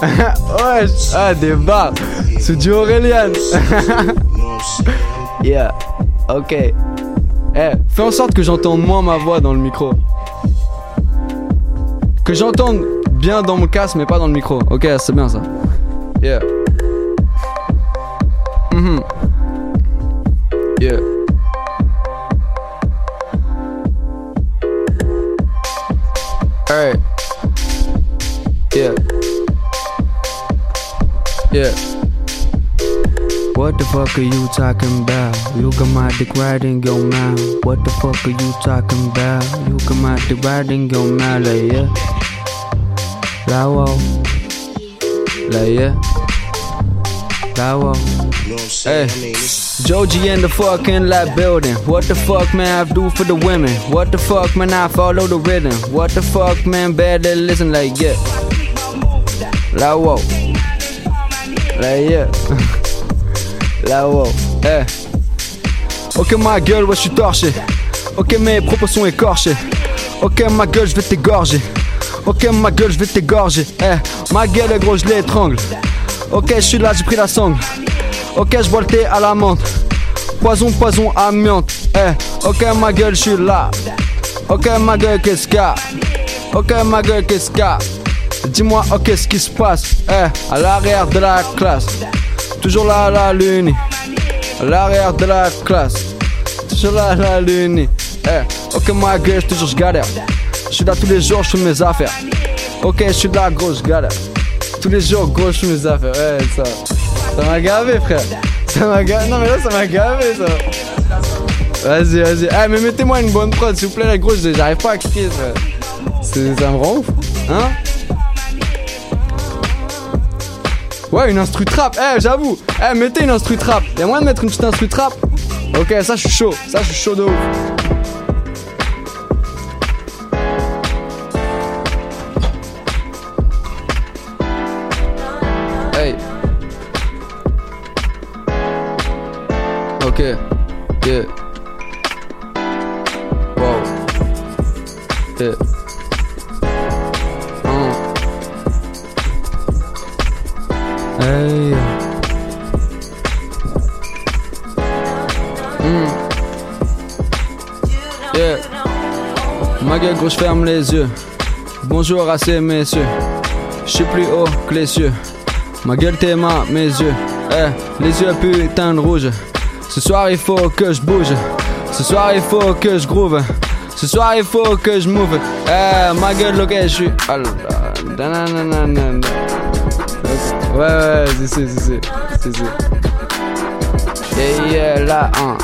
ouais, ah, des. C'est du Aurélien. yeah, ok. Eh, fais en sorte que j'entende moins ma voix dans le micro. Que j'entende bien dans mon casque, mais pas dans le micro. Ok, c'est bien ça. Yeah. Mhm. Yeah. Alright. Yeah. What the fuck are you talking about? You got my dick right in your mouth. What the fuck are you talking about? You got my dick right in your mouth, like yeah. La wow. Like yeah. La wow. Hey. Joji in the fucking lab building. What the fuck, man, I do for the women? What the fuck, man, I follow the rhythm? What the fuck, man, better listen like yeah. La wow. Yeah. La wow. Eh. Ok, ma gueule, ouais, je suis torché. Ok, mes propos sont écorchés. Ok, ma gueule, je vais t'égorger. Ok, ma gueule, je vais t'égorger. Eh, ma gueule, gros, je l'étrangle. Ok, je suis là, j'ai pris la sangle. Ok, je bois le thé à la menthe. Poison, poison, amiante. Eh, ok, ma gueule, je suis là. Ok, ma gueule, qu'est-ce qu'il y a? Ok, ma gueule, qu'est-ce qu'il y a? Dis-moi, ok, ce qui se passe? Eh, à l'arrière de la classe. Toujours là, à la lune. À l'arrière de la classe. Toujours là, à la lune. Eh, ok, ma gueule, toujours je galère. Je suis là tous les jours, je fais mes affaires. Ok, je suis là, gros, je galère. Tous les jours, gros, je fais mes affaires. Ouais, ça. Ça m'a gavé, frère. Ça m'a gavé. Non, mais là, ça m'a gavé, ça. Vas-y, vas-y. Eh, mais mettez-moi une bonne prod, s'il vous plaît, la grosse, j'arrive pas à cliquer, ça. Ça me rend ouf. Hein? Ouais, une instru trap. Eh, j'avoue. Eh, mettez une instru trap. Y'a moyen de mettre une petite instru trap? Ok, ça, je suis chaud. Ça, je suis chaud de ouf. Hey. Ok. Yeah. Wow. Yeah. Hey. Mm. Yeah. Ma gueule, gros, je ferme les yeux. Bonjour à ces messieurs. Je suis plus haut que les cieux. Ma gueule, tes mains, mes yeux. Eh, les yeux putain de rouge. Ce soir, il faut que je bouge. Ce soir, il faut que je groove. Ce soir, il faut que je move. Eh, ma gueule, ok, je suis. Ouais, ouais, c'est c'est c'est c'est c'est. Yeah, yeah, là, hein.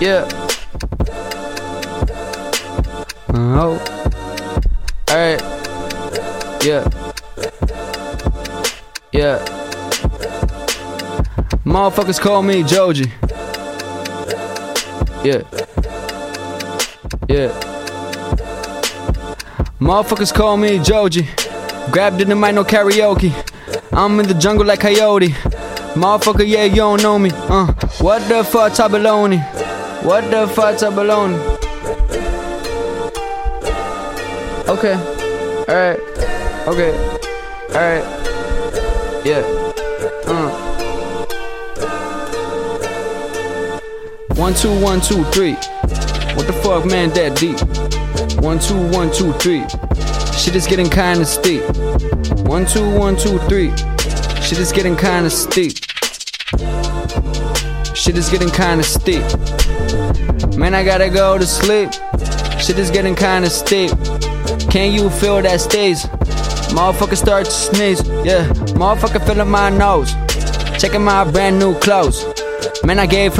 Yeah. Oh. Alright. Yeah. Yeah. Motherfuckers call me Joji. Yeah. Yeah. Motherfuckers call me Joji. Grabbed in the mic, no karaoke. I'm in the jungle like coyote. Motherfucker, yeah, you don't know me. Uh, what the fuck, Tabaloni? What the fuck, Tabaloni? Okay. Alright. Okay. Alright. Yeah. Uh. One, two, one, two, three. What the fuck, man, that deep? One, two, one, two, three. Shit is getting kinda steep. One, two, one, two, three. Shit is getting kinda steep. Shit is getting kinda steep. Man, I gotta go to sleep. Shit is getting kinda steep. Can you feel that stays? Motherfucker start to sneeze. Yeah, motherfucker feeling my nose. Checking my brand new clothes. Man, I gave her.